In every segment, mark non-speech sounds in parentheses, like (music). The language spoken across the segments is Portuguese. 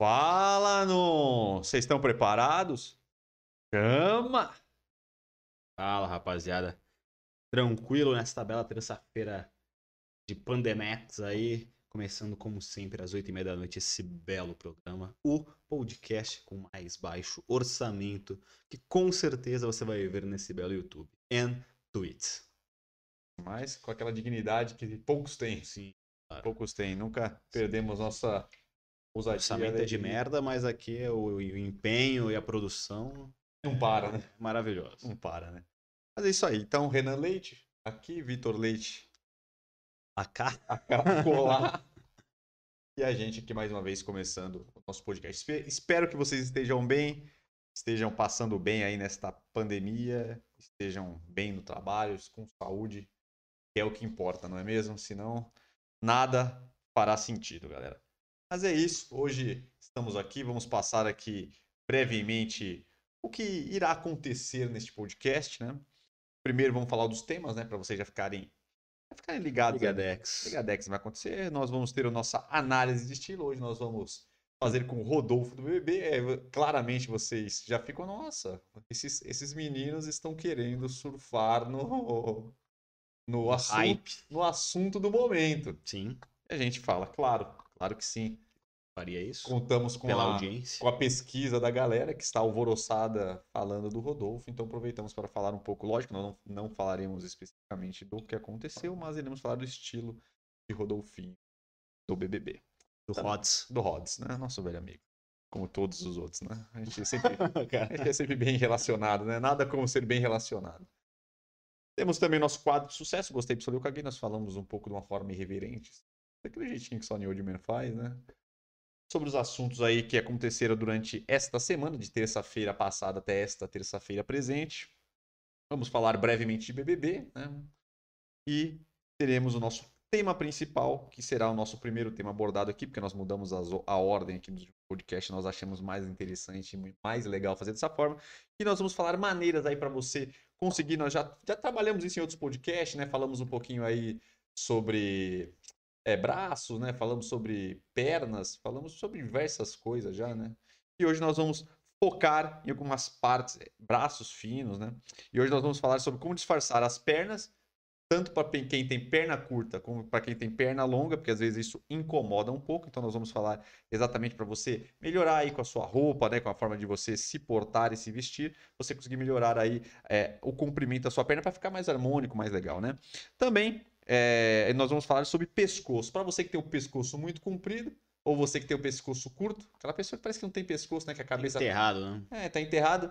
Fala, no! Vocês estão preparados? Chama! Fala, rapaziada. Tranquilo nesta bela terça-feira de Pandemex aí. Começando, como sempre, às oito e meia da noite, esse belo programa. O podcast com mais baixo orçamento, que com certeza você vai ver nesse belo YouTube. And Tweets. Mas com aquela dignidade que poucos têm. Sim, claro. Poucos têm. Nunca perdemos nossa ousadia. orçamento é de merda, mas aqui é o, o empenho e a produção Não para, né? maravilhoso. Não para, né? Mas é isso aí. Então, Renan Leite, aqui, Vitor Leite, AK? a colar. (laughs) e a gente aqui mais uma vez começando o nosso podcast. Espe- Espero que vocês estejam bem, estejam passando bem aí nesta pandemia, estejam bem no trabalho, com saúde, que é o que importa, não é mesmo? Senão, nada fará sentido, galera. Mas é isso. Hoje estamos aqui, vamos passar aqui brevemente o que irá acontecer neste podcast, né? Primeiro vamos falar dos temas, né, para vocês já ficarem já ficarem ligados. aí. Ligadex. Ligadex vai acontecer. Nós vamos ter a nossa análise de estilo. Hoje nós vamos fazer com o Rodolfo do BBB. É, claramente vocês já ficam, nossa, esses, esses meninos estão querendo surfar no, no, assunto, Hype. no assunto do momento. Sim, E a gente fala, claro, claro que sim. faria isso. Contamos com Pela a, audiência. com a pesquisa da galera que está alvoroçada falando do Rodolfo, então aproveitamos para falar um pouco. Lógico, nós não, não falaremos especificamente do que aconteceu, mas iremos falar do estilo de Rodolfinho do BBB, Do Rods. do Rods, né? Nosso velho amigo. Como todos os outros, né? A gente (laughs) sempre, a gente é sempre bem relacionado, né? Nada como ser bem relacionado. Temos também nosso quadro de sucesso, gostei do eu caguei, nós falamos um pouco de uma forma irreverente, daquele jeitinho que só New Man faz, né? Sobre os assuntos aí que aconteceram durante esta semana, de terça-feira passada até esta terça-feira presente. Vamos falar brevemente de BBB, né? E teremos o nosso tema principal, que será o nosso primeiro tema abordado aqui, porque nós mudamos o- a ordem aqui do podcast, nós achamos mais interessante e mais legal fazer dessa forma. E nós vamos falar maneiras aí para você conseguir, nós já, já trabalhamos isso em outros podcasts, né? Falamos um pouquinho aí sobre é, braços, né? Falamos sobre pernas, falamos sobre diversas coisas já, né? E hoje nós vamos focar em algumas partes, é, braços finos, né? E hoje nós vamos falar sobre como disfarçar as pernas, tanto para quem tem perna curta como para quem tem perna longa, porque às vezes isso incomoda um pouco. Então nós vamos falar exatamente para você melhorar aí com a sua roupa, né? Com a forma de você se portar e se vestir, você conseguir melhorar aí é, o comprimento da sua perna para ficar mais harmônico, mais legal, né? Também é, nós vamos falar sobre pescoço. Para você que tem o pescoço muito comprido, ou você que tem o pescoço curto, aquela pessoa que parece que não tem pescoço, né? Que a cabeça Enterrado, né? é, tá enterrado.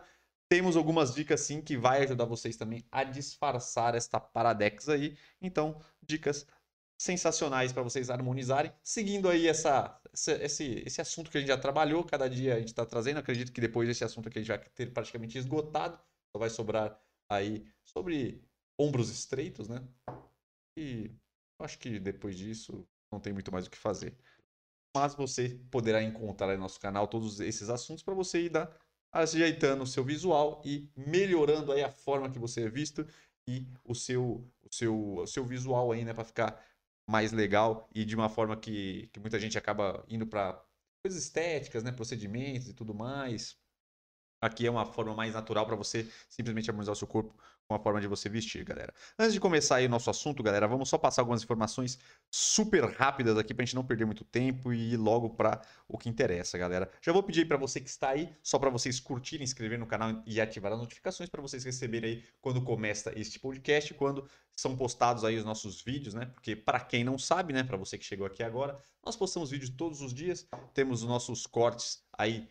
Temos algumas dicas sim que vai ajudar vocês também a disfarçar esta paradex aí. Então, dicas sensacionais para vocês harmonizarem, seguindo aí essa, essa- esse, esse assunto que a gente já trabalhou, cada dia a gente está trazendo. Acredito que depois desse assunto aqui a gente vai ter praticamente esgotado. Só vai sobrar aí sobre ombros estreitos, né? E acho que depois disso não tem muito mais o que fazer. Mas você poderá encontrar no nosso canal todos esses assuntos para você ir dar ajeitando o seu visual e melhorando aí a forma que você é visto e o seu, o seu, o seu visual aí, né, para ficar mais legal e de uma forma que, que muita gente acaba indo para coisas estéticas, né, procedimentos e tudo mais. Aqui é uma forma mais natural para você simplesmente harmonizar o seu corpo com a forma de você vestir, galera. Antes de começar aí o nosso assunto, galera, vamos só passar algumas informações super rápidas aqui pra gente não perder muito tempo e ir logo para o que interessa, galera. Já vou pedir para você que está aí, só para vocês curtirem, inscrever no canal e ativar as notificações para vocês receberem aí quando começa este podcast, quando são postados aí os nossos vídeos, né? Porque para quem não sabe, né, para você que chegou aqui agora, nós postamos vídeos todos os dias, temos os nossos cortes aí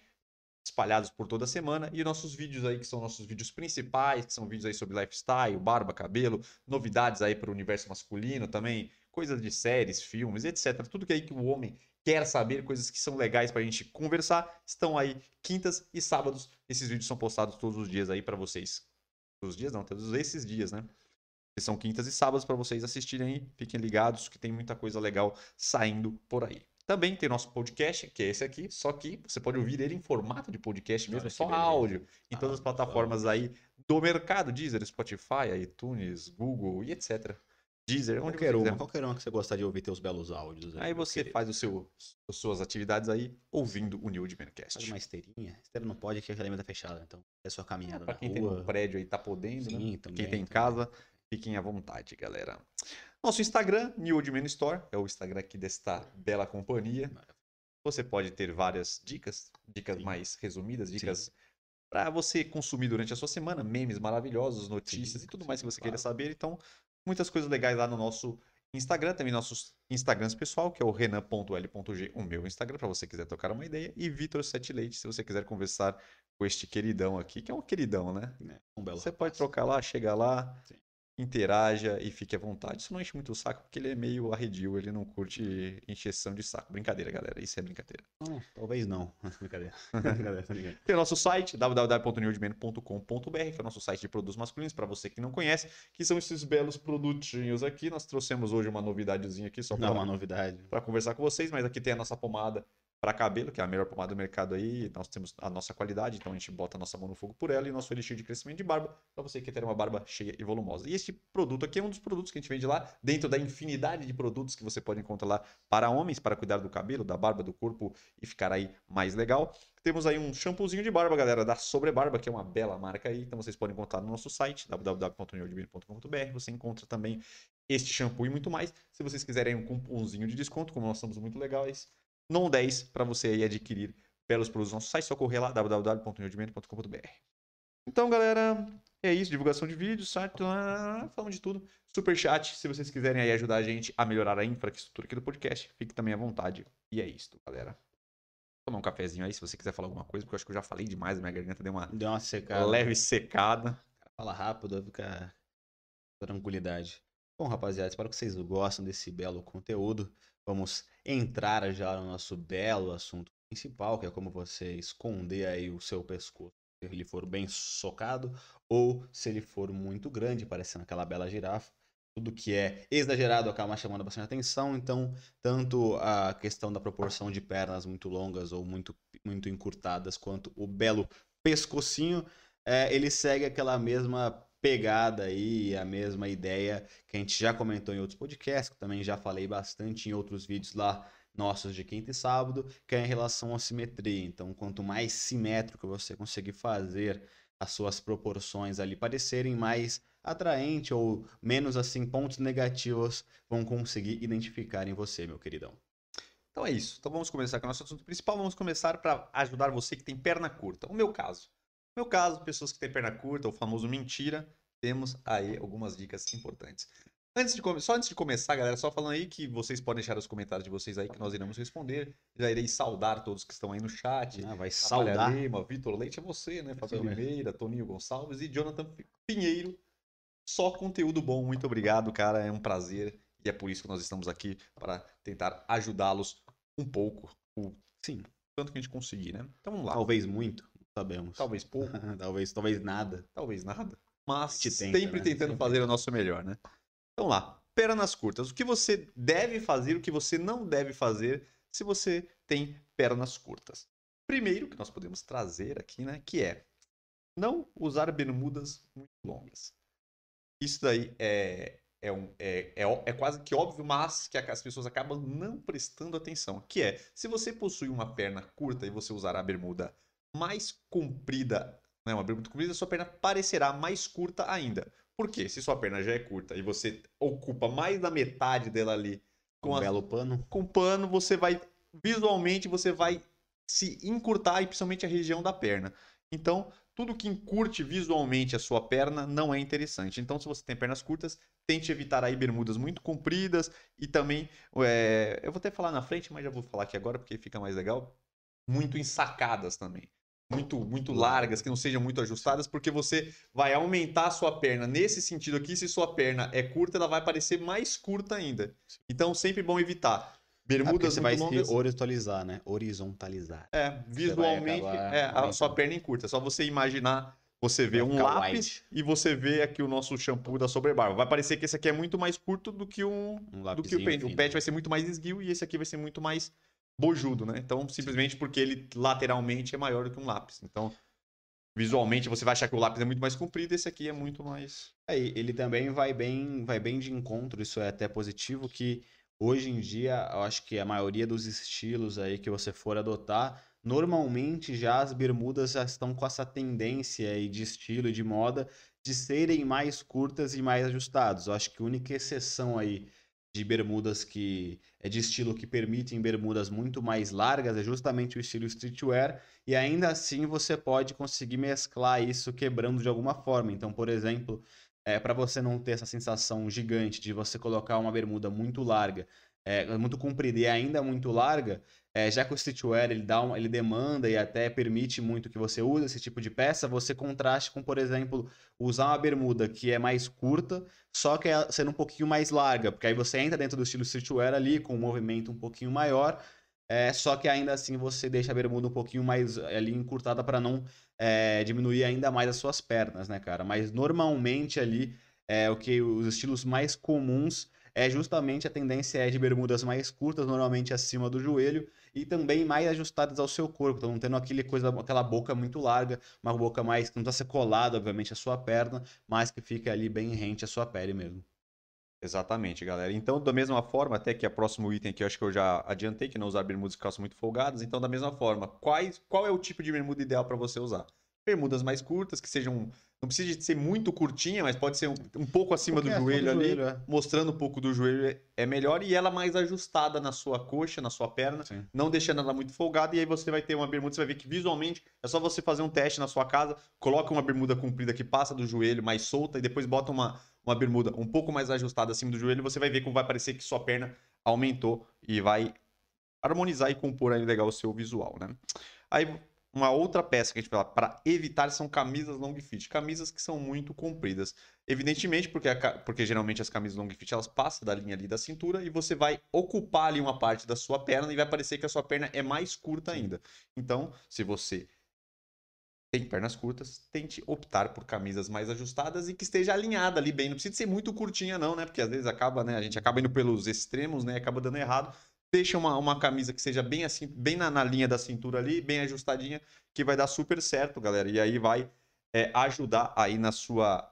espalhados por toda a semana e nossos vídeos aí que são nossos vídeos principais, que são vídeos aí sobre lifestyle, barba, cabelo, novidades aí para o universo masculino também, coisas de séries, filmes, etc. Tudo que aí que o homem quer saber, coisas que são legais para a gente conversar, estão aí quintas e sábados. Esses vídeos são postados todos os dias aí para vocês. Todos os dias não, todos esses dias, né? São quintas e sábados para vocês assistirem aí. Fiquem ligados que tem muita coisa legal saindo por aí. Também tem nosso podcast, que é esse aqui, só que você pode ouvir ele em formato de podcast mesmo, Olha só beleza. áudio, em Ah, todas as só. plataformas aí do mercado, Deezer, Spotify, iTunes, Google e etc. Deezer, onde Qualquer você uma, qualquer uma que você gostar de ouvir teus belos áudios. Aí meu você querido. faz o seu, as suas atividades aí ouvindo o New Faz Mancast. uma esteirinha. Esteira não pode, que a academia tá fechada. Então, é sua caminhada Pra na quem tem rua. no prédio aí tá podendo, né? Sim, também. Quem tem em também. casa, fiquem à vontade, galera. Nosso Instagram, New Old Man Store, é o Instagram aqui desta bela companhia. Você pode ter várias dicas, dicas Sim. mais resumidas, dicas para você consumir durante a sua semana, memes maravilhosos, notícias Sim, e tudo mais que você queira claro. saber. Então, muitas coisas legais lá no nosso Instagram, também nossos Instagrams pessoal, que é o renan.l.g, o meu Instagram, para você quiser trocar uma ideia, e Vitor Sete Leite, se você quiser conversar com este queridão aqui, que é um queridão, né? né? Um belo Você pode rapaz. trocar lá, chega lá, Sim. Interaja e fique à vontade. Isso não enche muito o saco, porque ele é meio arredio, ele não curte encheção de saco. Brincadeira, galera, isso é brincadeira. Talvez não. (laughs) Brincadeira. (laughs) Brincadeira. Tem o nosso site, www.newdman.com.br, que é o nosso site de produtos masculinos, para você que não conhece, que são esses belos produtinhos aqui. Nós trouxemos hoje uma novidadezinha aqui, só é uma para novidade. conversar com vocês, mas aqui tem a nossa pomada para cabelo, que é a melhor pomada do mercado aí. Nós temos a nossa qualidade, então a gente bota a nossa mão no fogo por ela e nosso elixir de crescimento de barba, para você que quer ter uma barba cheia e volumosa. E este produto aqui é um dos produtos que a gente vende lá, dentro da infinidade de produtos que você pode encontrar lá para homens, para cuidar do cabelo, da barba, do corpo e ficar aí mais legal. Temos aí um shampoozinho de barba, galera, da Sobrebarba, que é uma bela marca aí. Então vocês podem encontrar no nosso site, www.newdman.com.br. Você encontra também este shampoo e muito mais. Se vocês quiserem um cupomzinho de desconto, como nós somos muito legais, non 10 para você aí adquirir belos produtos no nosso site, só correr lá, www.newdman.com.br. Então, galera, é isso. Divulgação de vídeos, site, falamos de tudo. Superchat, se vocês quiserem aí ajudar a gente a melhorar a infraestrutura aqui do podcast, fique também à vontade. E é isso, galera. Tomar um cafezinho aí, se você quiser falar alguma coisa, porque eu acho que eu já falei demais, a minha garganta deu uma Deu uma secada. leve secada. Fala rápido, fica tranquilidade. Bom, rapaziada, espero que vocês gostem desse belo conteúdo. Vamos entrar já no nosso belo assunto principal, que é como você esconder aí o seu pescoço se ele for bem socado ou se ele for muito grande, parecendo aquela bela girafa. Tudo que é exagerado acaba chamando bastante atenção, então tanto a questão da proporção de pernas muito longas ou muito, muito encurtadas, quanto o belo pescocinho, é, ele segue aquela mesma pegada aí, a mesma ideia que a gente já comentou em outros podcasts, que também já falei bastante em outros vídeos lá nossos de quinta e sábado, que é em relação à simetria. Então, quanto mais simétrico você conseguir fazer as suas proporções ali parecerem mais atraente ou menos assim pontos negativos vão conseguir identificar em você, meu queridão. Então é isso. Então vamos começar com o nosso assunto principal. Vamos começar para ajudar você que tem perna curta. O meu caso. No meu caso, pessoas que têm perna curta, o famoso mentira, temos aí algumas dicas importantes. Antes de. Só antes de começar, galera, só falando aí que vocês podem deixar os comentários de vocês aí que nós iremos responder. Já irei saudar todos que estão aí no chat. Ah, vai saudar. Lima, Vitor Leite é você, né? Mesmo. Oliveira, Toninho Gonçalves e Jonathan Pinheiro. Só conteúdo bom. Muito obrigado, cara. É um prazer. E é por isso que nós estamos aqui para tentar ajudá-los um pouco. O Sim, tanto que a gente conseguir, né? Então vamos lá. talvez muito, sabemos. Talvez (laughs) pouco, talvez, talvez nada. talvez nada. Mas tenta, sempre né? tentando Sempre. fazer o nosso melhor, né? Então lá. Pernas curtas. O que você deve fazer, o que você não deve fazer se você tem pernas curtas. Primeiro que nós podemos trazer aqui, né? Que é não usar bermudas muito longas. Isso daí é, é, um, é, é, é quase que óbvio, mas que as pessoas acabam não prestando atenção. Que é, se você possui uma perna curta e você usar a bermuda mais comprida, né, uma bermuda comprida, sua perna parecerá mais curta ainda. Por quê? Se sua perna já é curta e você ocupa mais da metade dela ali com Um a belo pano. com pano, você vai visualmente você vai se encurtar e principalmente a região da perna. Então, tudo que encurte visualmente a sua perna não é interessante. Então, se você tem pernas curtas, tente evitar aí bermudas muito compridas e também, é, eu vou até falar na frente, mas já vou falar aqui agora porque fica mais legal, muito ensacadas também. Muito, muito largas, que não sejam muito ajustadas, porque você vai aumentar a sua perna nesse sentido aqui. Se sua perna é curta, ela vai parecer mais curta ainda. Então, sempre bom evitar Ah, bermudas você muito vai longas. se horizontalizar, né? Horizontalizar. É, visualmente, é, a sua perna encurta. É só você imaginar, você vê Vai um lápis wide. e você vê aqui o nosso shampoo da Sobrebarba. Vai parecer que esse aqui é muito mais curto do que um Um do que o pet. O pet vai ser muito mais esguio e esse aqui vai ser muito mais bojudo, né? Então, simplesmente porque ele lateralmente é maior do que um lápis. Então, visualmente você vai achar que o lápis é muito mais comprido, esse aqui é muito mais. É, ele também vai bem, vai bem de encontro, isso é até positivo, que hoje em dia, eu acho que a maioria dos estilos aí que você for adotar, normalmente já as bermudas já estão com essa tendência aí de estilo e de moda de serem mais curtas e mais ajustados. Eu acho que a única exceção aí de bermudas que é de estilo que permitem bermudas muito mais largas é justamente o estilo streetwear e ainda assim você pode conseguir mesclar isso quebrando de alguma forma. Então, por exemplo, é, para você não ter essa sensação gigante de você colocar uma bermuda muito larga, é, muito comprida e ainda muito larga, é, já que o streetwear ele, dá ele demanda e até permite muito que você use esse tipo de peça, você contraste com, por exemplo, usar uma bermuda que é mais curta, só que é sendo um pouquinho mais larga, porque aí você entra dentro do estilo streetwear ali, com um movimento um pouquinho maior, é, só que ainda assim você deixa a bermuda um pouquinho mais ali encurtada para não é, diminuir ainda mais as suas pernas, né, cara? Mas normalmente ali, é, o que os estilos mais comuns é justamente a tendência é de bermudas mais curtas, normalmente acima do joelho, e também mais ajustadas ao seu corpo, então não tendo aquele coisa, aquela boca muito larga, uma boca mais que não está ser colada, obviamente, à sua perna, mas que fica ali bem rente à sua pele mesmo. Exatamente, galera. Então, da mesma forma, até que é o próximo item aqui, eu acho que eu já adiantei, que não usar bermudas e calças muito folgadas. Então, da mesma forma, quais, qual é o tipo de bermuda ideal para você usar? bermudas mais curtas, que sejam. Não precisa ser muito curtinha, mas pode ser um, um pouco acima do joelho do ali, joelho, é. mostrando um pouco do joelho é melhor e ela mais ajustada na sua coxa, na sua perna, Sim. não deixando ela muito folgada. E aí você vai ter uma bermuda, você vai ver que visualmente é só você fazer um teste na sua casa, coloca uma bermuda comprida que passa do joelho mais solta e depois bota uma, uma bermuda um pouco mais ajustada acima do joelho, você vai ver como vai parecer que sua perna aumentou e vai harmonizar e compor aí legal o seu visual, né? Aí uma outra peça que a gente fala para evitar são camisas long fit, camisas que são muito compridas. Evidentemente, porque, a, porque geralmente as camisas long fit elas passam da linha ali da cintura e você vai ocupar ali uma parte da sua perna e vai parecer que a sua perna é mais curta ainda. Então, se você tem pernas curtas, tente optar por camisas mais ajustadas e que esteja alinhada ali bem. Não precisa ser muito curtinha não, né? Porque às vezes acaba, né? A gente acaba indo pelos extremos, né? Acaba dando errado deixa uma, uma camisa que seja bem assim, bem na, na, linha da cintura ali, bem ajustadinha, que vai dar super certo, galera. E aí vai é, ajudar aí na sua,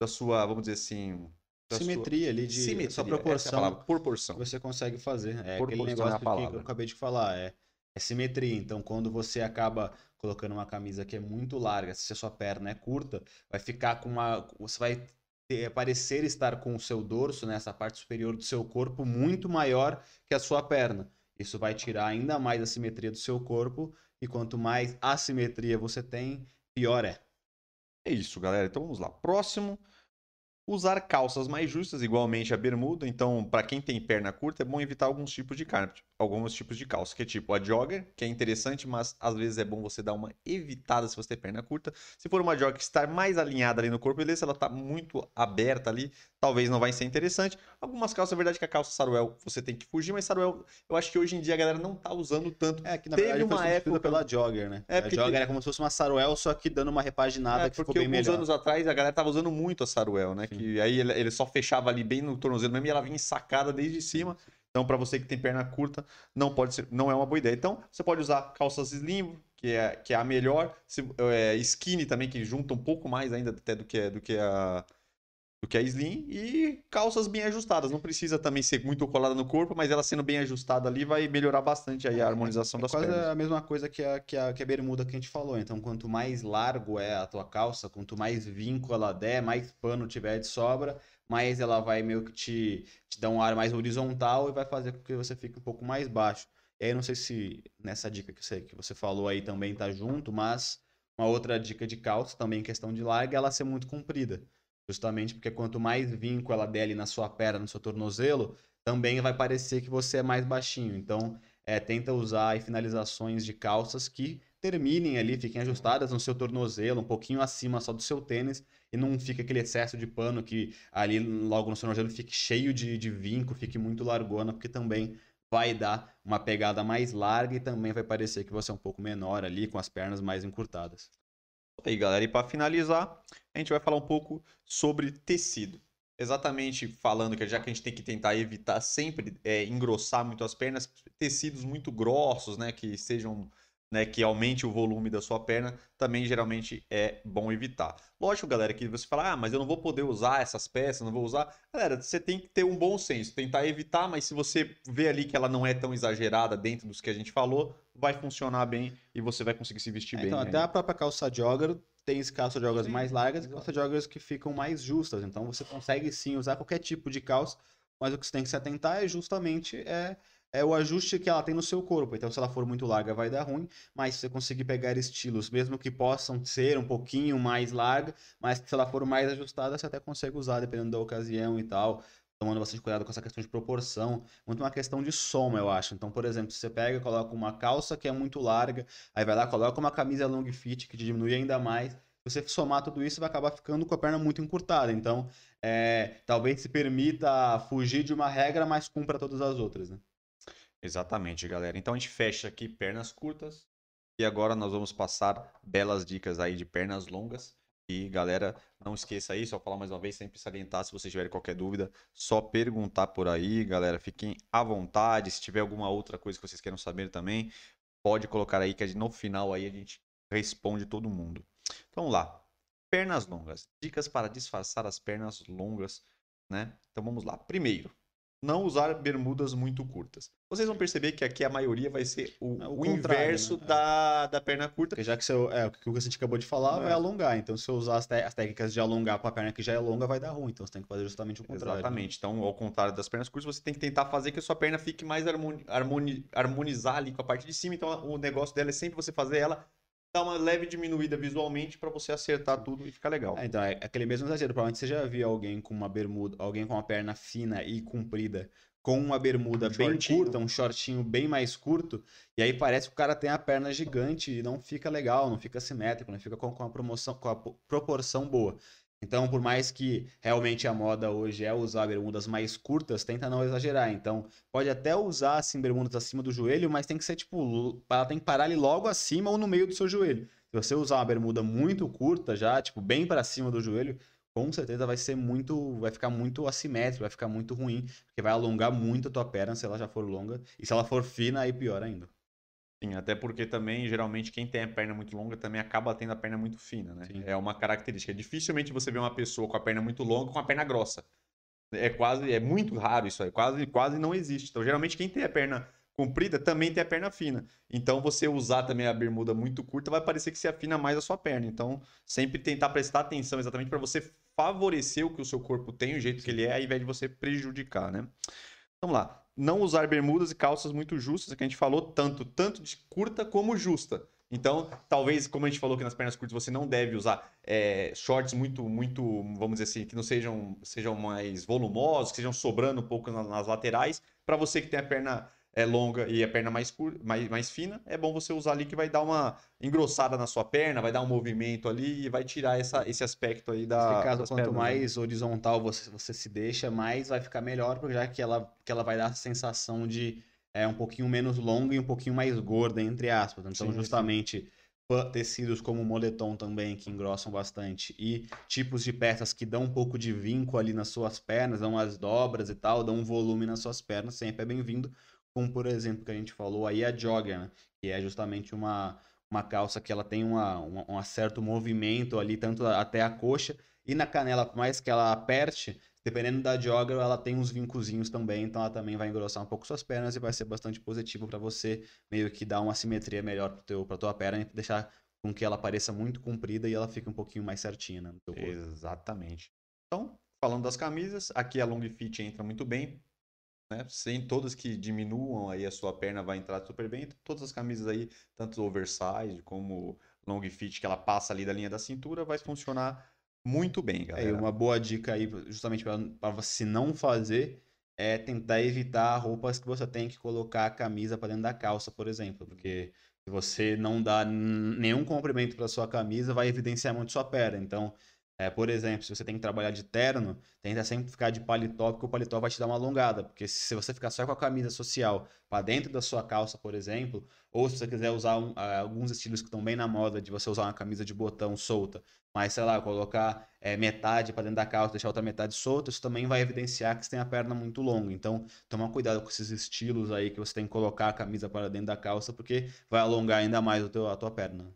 da sua, vamos dizer assim, simetria sua... ali de simetria, sua proporção, é proporção. Você consegue fazer. É aquele negócio é que eu acabei de falar, é, é simetria. Então, quando você acaba colocando uma camisa que é muito larga, se a sua perna é curta, vai ficar com uma, você vai ter, parecer estar com o seu dorso, nessa né, parte superior do seu corpo, muito maior que a sua perna. Isso vai tirar ainda mais a simetria do seu corpo, e quanto mais assimetria você tem, pior é. É isso, galera. Então vamos lá. Próximo Usar calças mais justas, igualmente a bermuda. Então, para quem tem perna curta, é bom evitar alguns tipos de carne, alguns tipos de calça, que é tipo a jogger, que é interessante, mas às vezes é bom você dar uma evitada se você tem perna curta. Se for uma jogger que está mais alinhada ali no corpo, beleza, se ela está muito aberta ali, talvez não vai ser interessante. Algumas calças, é verdade que a calça saruel você tem que fugir, mas saruel, eu acho que hoje em dia a galera não tá usando tanto. É, que na Teve verdade uma época pela jogger, né? É, a jogger é como se fosse uma saruel, só que dando uma repaginada é, que ficou bem melhor. Porque alguns anos atrás a galera tava usando muito a saruel, né? Que aí ele, ele, só fechava ali bem no tornozelo mesmo e ela vinha sacada desde cima. Então, para você que tem perna curta, não pode ser, não é uma boa ideia. Então, você pode usar calças slim, que é, que é a melhor, se, é, skinny também, que junta um pouco mais ainda até do que, do que a do que a slim e calças bem ajustadas. Não precisa também ser muito colada no corpo, mas ela sendo bem ajustada ali vai melhorar bastante aí a harmonização é, das quase pernas. a mesma coisa que a, que, a, que a bermuda que a gente falou. Então, quanto mais largo é a tua calça, quanto mais vinco ela der, mais pano tiver de sobra, mais ela vai meio que te, te dar um ar mais horizontal e vai fazer com que você fique um pouco mais baixo. E aí, não sei se nessa dica que você, que você falou aí também tá junto, mas uma outra dica de calça, também em questão de larga, é ela ser muito comprida. Justamente porque quanto mais vinco ela der ali na sua perna, no seu tornozelo, também vai parecer que você é mais baixinho. Então, é, tenta usar finalizações de calças que terminem ali, fiquem ajustadas no seu tornozelo, um pouquinho acima só do seu tênis, e não fique aquele excesso de pano que ali logo no tornozelo fique cheio de, de vinco, fique muito largona, porque também vai dar uma pegada mais larga e também vai parecer que você é um pouco menor ali, com as pernas mais encurtadas aí, galera. E para finalizar, a gente vai falar um pouco sobre tecido. Exatamente falando que já que a gente tem que tentar evitar sempre é, engrossar muito as pernas, tecidos muito grossos, né, que sejam né, que aumente o volume da sua perna, também geralmente é bom evitar. Lógico, galera, que você fala, ah, mas eu não vou poder usar essas peças, não vou usar. Galera, você tem que ter um bom senso, tentar evitar, mas se você vê ali que ela não é tão exagerada dentro dos que a gente falou, vai funcionar bem e você vai conseguir se vestir É, bem. então, né? até a própria calça jogger tem calça joggers Sim, mais largas e calça joggers que ficam mais justas. Então você consegue sim usar qualquer tipo de calça, mas o que você tem que se atentar é justamente é, é o ajuste que ela tem no seu corpo. Então, se ela for muito larga, vai dar ruim, mas se você conseguir pegar estilos, mesmo que possam ser um pouquinho mais larga, mas se ela for mais ajustada, você até consegue usar, dependendo da ocasião e tal. Tomando bastante cuidado com essa questão de proporção, muito uma questão de soma, eu acho. Então, por exemplo, se você pega e coloca uma calça que é muito larga, aí vai lá, coloca uma camisa long fit que diminui ainda mais. Se você somar tudo isso, vai acabar ficando com a perna muito encurtada. Então, é, talvez se permita fugir de uma regra, mas cumpra todas as outras, né? Exatamente, galera. Então a gente fecha aqui pernas curtas e agora nós vamos passar belas dicas aí de pernas longas. E galera, não esqueça aí, só falar mais uma vez, sempre salientar se vocês tiverem qualquer dúvida, só perguntar por aí, galera. Fiquem à vontade. Se tiver alguma outra coisa que vocês queiram saber também, pode colocar aí que no final aí a gente responde todo mundo. Então vamos lá. Pernas longas. Dicas para disfarçar as pernas longas, né? Então vamos lá. Primeiro, não usar bermudas muito curtas. Vocês vão perceber que aqui a maioria vai ser o, É o o inverso né? da, da perna curta. Porque já que seu, é, o que a gente acabou de falar é é. alongar. Então, se eu usar as, as técnicas de alongar com a perna que já é longa, vai dar ruim. Então, você tem que fazer justamente o contrário. né? Exatamente. Então, ao contrário das pernas curtas, você tem que tentar fazer que a sua perna fique mais harmoni harmoni harmonizar ali com a parte de cima. Então, o negócio dela é sempre você fazer ela dar uma leve diminuída visualmente para você acertar tudo e ficar legal. É, então, é aquele mesmo exagero. Provavelmente você já viu alguém com uma bermuda, alguém com uma perna fina e comprida, com uma bermuda Um bem shortinho. curta, um shortinho bem mais curto, e aí parece que o cara tem a perna gigante e não fica legal, não fica simétrico, não fica com, com a promoção, com a po- proporção boa. Então, por mais que realmente a moda hoje é usar bermudas mais curtas, tenta não exagerar. Então, pode até usar assim bermudas acima do joelho, mas tem que ser tipo, ela tem que parar ali logo acima ou no meio do seu joelho. Se você usar uma bermuda muito curta já, tipo, bem para cima do joelho, com certeza vai ser muito, vai ficar muito assimétrico, vai ficar muito ruim, porque vai alongar muito a tua perna se ela já for longa, e se ela for fina, aí pior ainda. Sim, até porque também, geralmente, quem tem a perna muito longa também acaba tendo a perna muito fina, né? Sim. É uma característica. Dificilmente você vê uma pessoa com a perna muito longa com a perna grossa. É quase, é muito raro isso aí, quase, quase não existe. Então, geralmente, quem tem a perna comprida também tem a perna fina. Então, você usar também a bermuda muito curta vai parecer que se afina mais a sua perna. Então, sempre tentar prestar atenção exatamente para você favorecer o que o seu corpo tem, o jeito que ele é, ao invés de você prejudicar, né? Vamos lá. Não usar bermudas e calças muito justas, que a gente falou tanto, tanto de curta como justa. Então, talvez, como a gente falou que nas pernas curtas você não deve usar é, shorts muito, muito, vamos dizer assim, que não sejam, sejam mais volumosos, que sejam sobrando um pouco na- nas laterais. Para você que tem a perna é, longa e a perna mais, cur... mais, mais fina, é bom você usar ali que vai dar uma engrossada na sua perna, vai dar um movimento ali e vai tirar essa, esse aspecto aí da. Nesse caso, quanto pernas, né? mais horizontal você, você se deixa, mais vai ficar melhor, porque já que ela, que ela vai dar a sensação de é, um pouquinho menos longa e um pouquinho mais gorda, entre aspas. Então, Sim, sim. justamente, pa- tecidos como moletom também, que engrossam bastante, e tipos de peças que dão um pouco de vinco ali nas suas pernas, dão as dobras e tal, dão um volume nas suas pernas, sempre é bem-vindo. Como, por exemplo, que a gente falou aí, a jogger, né? que é justamente uma, uma calça que ela tem uma, uma- um certo movimento ali, tanto até a coxa, e na canela, por mais que ela aperte, dependendo da jogger, ela tem uns vincozinhos também, então ela também vai engrossar um pouco suas pernas e vai ser bastante positivo para você meio que dar uma simetria melhor pra tua perna e deixar com que ela pareça muito comprida e ela fique um pouquinho mais certinha né, no teu corpo. Exatamente. Então, falando das camisas, aqui a long fit entra muito bem, né? Sem todas que diminuam aí a sua perna vai entrar super bem. Todas as camisas aí, tanto oversize como long fit que ela passa ali da linha da cintura, vai funcionar muito bem, É, galera. uma boa dica aí, justamente para você não fazer, é tentar evitar roupas que você tem que colocar a camisa para dentro da calça, por exemplo, porque se você não dá nenhum comprimento para sua camisa, vai evidenciar muito sua perna. Então, É, por exemplo, se você tem que trabalhar de terno, tenta sempre ficar de paletó, porque o paletó vai te dar uma alongada. Porque se você ficar só com a camisa social para dentro da sua calça, por exemplo, ou se você quiser usar um, alguns estilos que estão bem na moda de você usar uma camisa de botão solta, mas sei lá, colocar é, metade para dentro da calça, deixar outra metade solta, isso também vai evidenciar que você tem a perna muito longa. Então, toma cuidado com esses estilos aí que você tem que colocar a camisa para dentro da calça, porque vai alongar ainda mais o teu, a tua perna.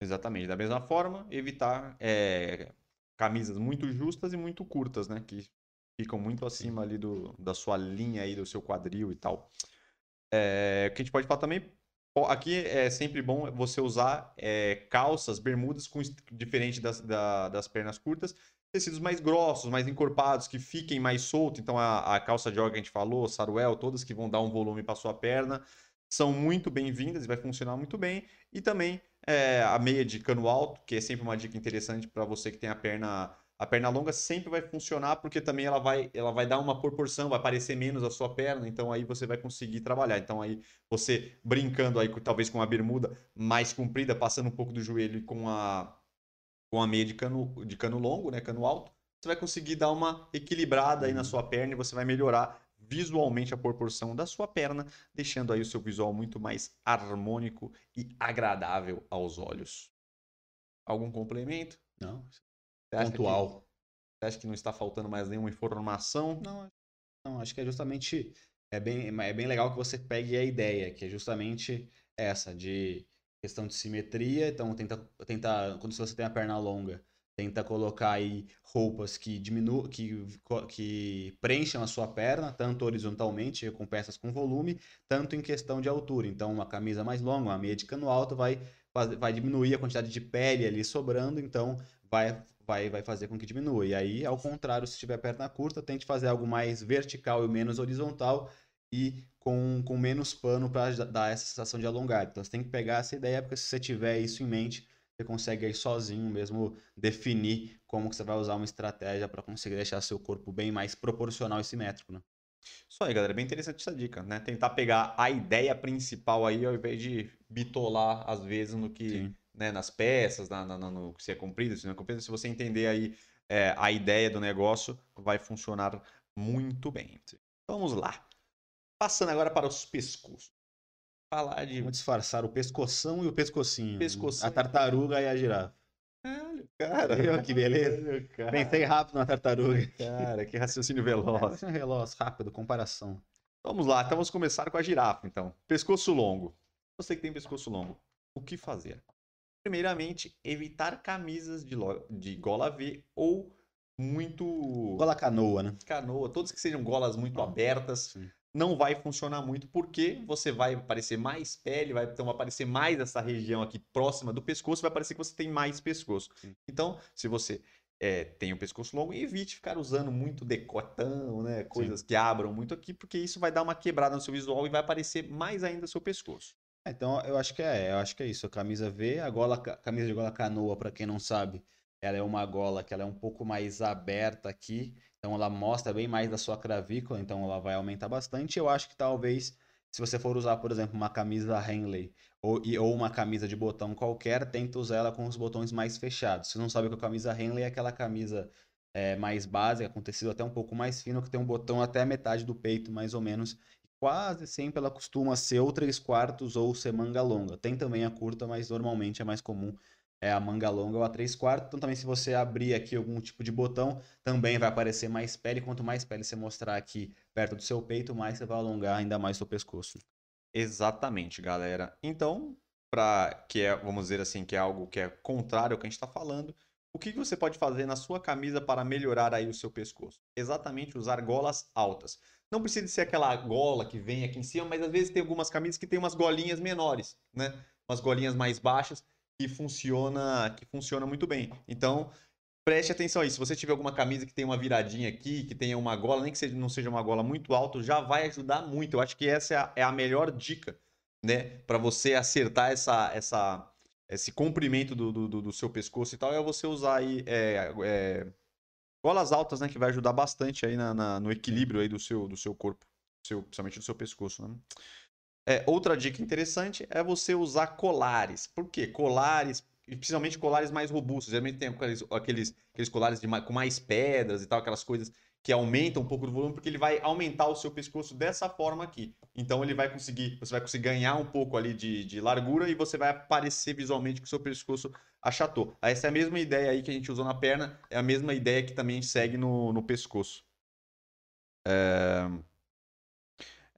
Exatamente. Da mesma forma, evitar é, camisas muito justas e muito curtas, né? Que ficam muito acima ali do, da sua linha aí, do seu quadril e tal. É, o que a gente pode falar também, aqui é sempre bom você usar é, calças, bermudas com diferente das, da, das pernas curtas, tecidos mais grossos, mais encorpados, que fiquem mais soltos. Então a, a calça jogger que a gente falou, saruel, todas que vão dar um volume para sua perna, são muito bem-vindas e vai funcionar muito bem. E também é, a meia de cano alto, que é sempre uma dica interessante para você que tem a perna a perna longa sempre vai funcionar porque também ela vai, ela vai dar uma proporção, vai aparecer menos a sua perna, então aí você vai conseguir trabalhar. Então aí você brincando aí talvez com a bermuda mais comprida, passando um pouco do joelho com a com a meia de cano de cano longo, né, cano alto, você vai conseguir dar uma equilibrada aí na uhum. sua perna e você vai melhorar visualmente a proporção da sua perna, deixando aí o seu visual muito mais harmônico e agradável aos olhos. Algum complemento? Não. Pontual. Que, você acha que não está faltando mais nenhuma informação? Não, não acho que é justamente é bem, é bem legal que você pegue a ideia, que é justamente essa de questão de simetria. Então, tenta, tenta quando você tem a perna longa, Tenta colocar aí roupas que diminuam, que, que preencham a sua perna, tanto horizontalmente, com peças com volume, tanto em questão de altura. Então, uma camisa mais longa, uma meia de cano alto, vai, vai diminuir a quantidade de pele ali sobrando, então vai, vai, vai fazer com que diminua. E aí, ao contrário, se tiver perna curta, tente fazer algo mais vertical e menos horizontal e com, com menos pano para dar essa sensação de alongar. Então, você tem que pegar essa ideia, porque se você tiver isso em mente, você consegue aí sozinho mesmo definir como que você vai usar uma estratégia para conseguir deixar seu corpo bem mais proporcional e simétrico, né? Isso aí, galera. Bem interessante essa dica, né? Tentar pegar a ideia principal aí, ao invés de bitolar, às vezes, no que. Né, nas peças, na, na, no que se é comprido, se não é comprido. Se você entender aí é, a ideia do negócio, vai funcionar muito bem. Vamos lá. Passando agora para os pescoços falar de. Vamos disfarçar o pescoção e o pescocinho. Pescoção. A tartaruga e a girafa. Caralho, cara. Que beleza? Cara. Pensei rápido na tartaruga. Cara, que raciocínio (laughs) veloz. Raciocínio veloz, rápido, comparação. Vamos lá, então vamos começar com a girafa, então. Pescoço longo. Você que tem pescoço longo, o que fazer? Primeiramente, evitar camisas de, de gola V ou muito. Gola canoa, né? Canoa, todas que sejam golas muito abertas. Sim não vai funcionar muito, porque você vai aparecer mais pele, vai então vai aparecer mais essa região aqui próxima do pescoço, vai parecer que você tem mais pescoço. Então, se você é, tem o pescoço longo, evite ficar usando muito decotão, né? Coisas Sim. que abram muito aqui, porque isso vai dar uma quebrada no seu visual e vai aparecer mais ainda o seu pescoço. É, então, eu acho que é, eu acho que é isso. A camisa V, a gola, a camisa de gola canoa, para quem não sabe, ela é uma gola que ela é um pouco mais aberta aqui então ela mostra bem mais da sua cravícula, então ela vai aumentar bastante. Eu acho que talvez, se você for usar, por exemplo, uma camisa Henley ou, ou uma camisa de botão qualquer, tenta usar ela com os botões mais fechados. Se não sabe que a camisa Henley é aquela camisa é, mais básica, com tecido até um pouco mais fino, que tem um botão até a metade do peito, mais ou menos. Quase sempre ela costuma ser ou 3 quartos ou ser manga longa. Tem também a curta, mas normalmente é mais comum é a manga longa ou a 3 quartos. Então também se você abrir aqui algum tipo de botão, também vai aparecer mais pele. Quanto mais pele você mostrar aqui perto do seu peito, mais você vai alongar ainda mais o seu pescoço. Exatamente, galera. Então, para que é, vamos dizer assim, que é algo que é contrário ao que a gente está falando, o que você pode fazer na sua camisa para melhorar aí o seu pescoço? Exatamente usar golas altas. Não precisa ser aquela gola que vem aqui em cima, mas às vezes tem algumas camisas que tem umas golinhas menores, né? Umas golinhas mais baixas que funciona, que funciona muito bem. Então, preste atenção aí. Se você tiver alguma camisa que tem uma viradinha aqui, que tenha uma gola, nem que seja, não seja uma gola muito alta, já vai ajudar muito. Eu acho que essa é a, é a melhor dica, né? Para você acertar essa, essa, esse comprimento do, do, do, seu pescoço e tal, é você usar aí é, é, golas altas, né? Que vai ajudar bastante aí na, na, no equilíbrio aí do seu, do seu corpo, seu, principalmente do seu pescoço, né? É, outra dica interessante é você usar colares. Por quê? Colares principalmente colares mais robustos. Geralmente tem aqueles, aqueles, aqueles colares de, com mais pedras e tal, aquelas coisas que aumentam um pouco do volume, porque ele vai aumentar o seu pescoço dessa forma aqui. Então ele vai conseguir, você vai conseguir ganhar um pouco ali de, de largura e você vai aparecer visualmente que o seu pescoço achatou. Essa é a mesma ideia aí que a gente usou na perna, é a mesma ideia que também segue no, no pescoço. É...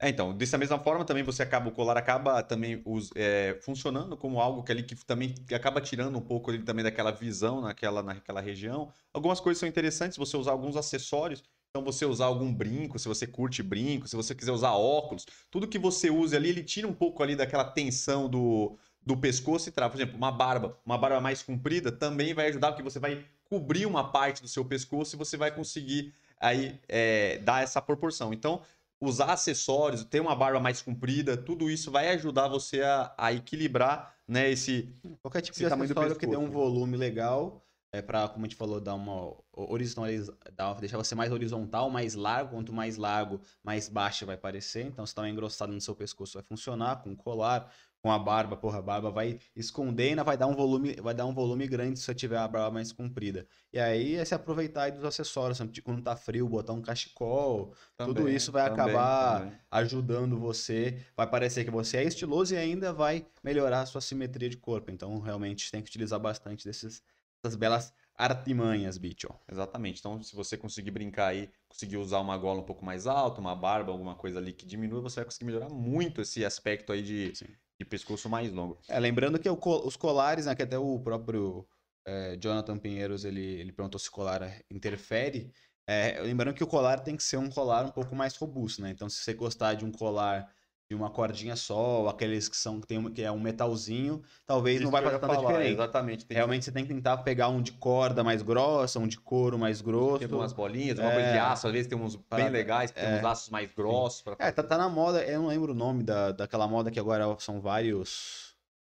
É, então, dessa mesma forma também você acaba, o colar acaba também os, é, funcionando como algo que ali que também acaba tirando um pouco ali também daquela visão naquela, naquela região. Algumas coisas são interessantes, você usar alguns acessórios, então você usar algum brinco, se você curte brinco, se você quiser usar óculos, tudo que você use ali, ele tira um pouco ali daquela tensão do, do pescoço e trava. Por exemplo, uma barba, uma barba mais comprida também vai ajudar, porque você vai cobrir uma parte do seu pescoço e você vai conseguir aí é, dar essa proporção. Então, usar acessórios, ter uma barba mais comprida, tudo isso vai ajudar você a, a equilibrar né, esse qualquer tipo de acessório que dê um volume legal é para como a gente falou dar uma horizontalizar, deixar você mais horizontal, mais largo, quanto mais largo, mais baixo vai parecer. Então se tá engrossado no seu pescoço vai funcionar com colar, com a barba, porra, a barba vai esconder e ainda vai dar um volume, vai dar um volume grande se você tiver a barba mais comprida. E aí é se aproveitar dos acessórios, tipo, quando tá frio, botar um cachecol, também, tudo isso vai também, acabar também. ajudando você, vai parecer que você é estiloso e ainda vai melhorar a sua simetria de corpo. Então, realmente tem que utilizar bastante desses, dessas belas artimanhas, bicho. Exatamente. Então, se você conseguir brincar aí, conseguir usar uma gola um pouco mais alta, uma barba, alguma coisa ali que diminua, você vai conseguir melhorar muito esse aspecto aí de, Sim de pescoço mais longo. É, lembrando que o, os colares, né, que até o próprio é, Jonathan Pinheiros, ele, ele perguntou se o colar interfere. É, lembrando que o colar tem que ser um colar um pouco mais robusto, né? Então, se você gostar de um colar de uma cordinha só, aqueles que são que, tem, que é um metalzinho, talvez Isso não vai fazer tanta falar, diferença. Exatamente. Realmente que... você tem que tentar pegar um de corda mais grossa, um de couro mais grosso. Tem umas bolinhas, uma é... coisa de aço, às vezes tem uns bem legais, tem é... uns aços mais grossos. Pra... É, tá, tá na moda, eu não lembro o nome da, daquela moda que agora são vários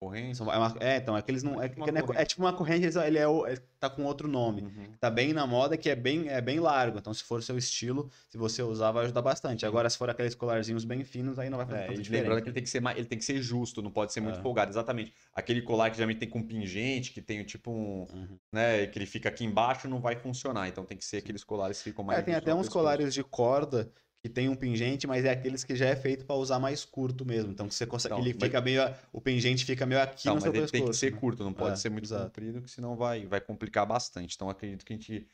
corrente? É, uma, é, então, é que eles não. É, é, é, é tipo uma corrente, ele é, é, tá com outro nome. Uhum. Tá bem na moda, que é bem, é bem largo. Então, se for seu estilo, se você usar, vai ajudar bastante. Agora, se for aqueles colarzinhos bem finos, aí não vai fazer é, tanta diferença. Lembrando que ele tem que, ser, ele tem que ser justo, não pode ser muito é. folgado. Exatamente. Aquele colar que geralmente tem com pingente, que tem tipo um. Uhum. né, que ele fica aqui embaixo, não vai funcionar. Então tem que ser aqueles colares que ficam mais. É, tem até uns colares de corda que tem um pingente, mas é aqueles que já é feito para usar mais curto mesmo. Então você consegue, então, ele fica meio, o pingente fica meio aqui não, no seu pescoço. Tem que ser né? curto, não pode é, ser muito exato. comprido, que senão vai, vai complicar bastante. Então acredito que a gente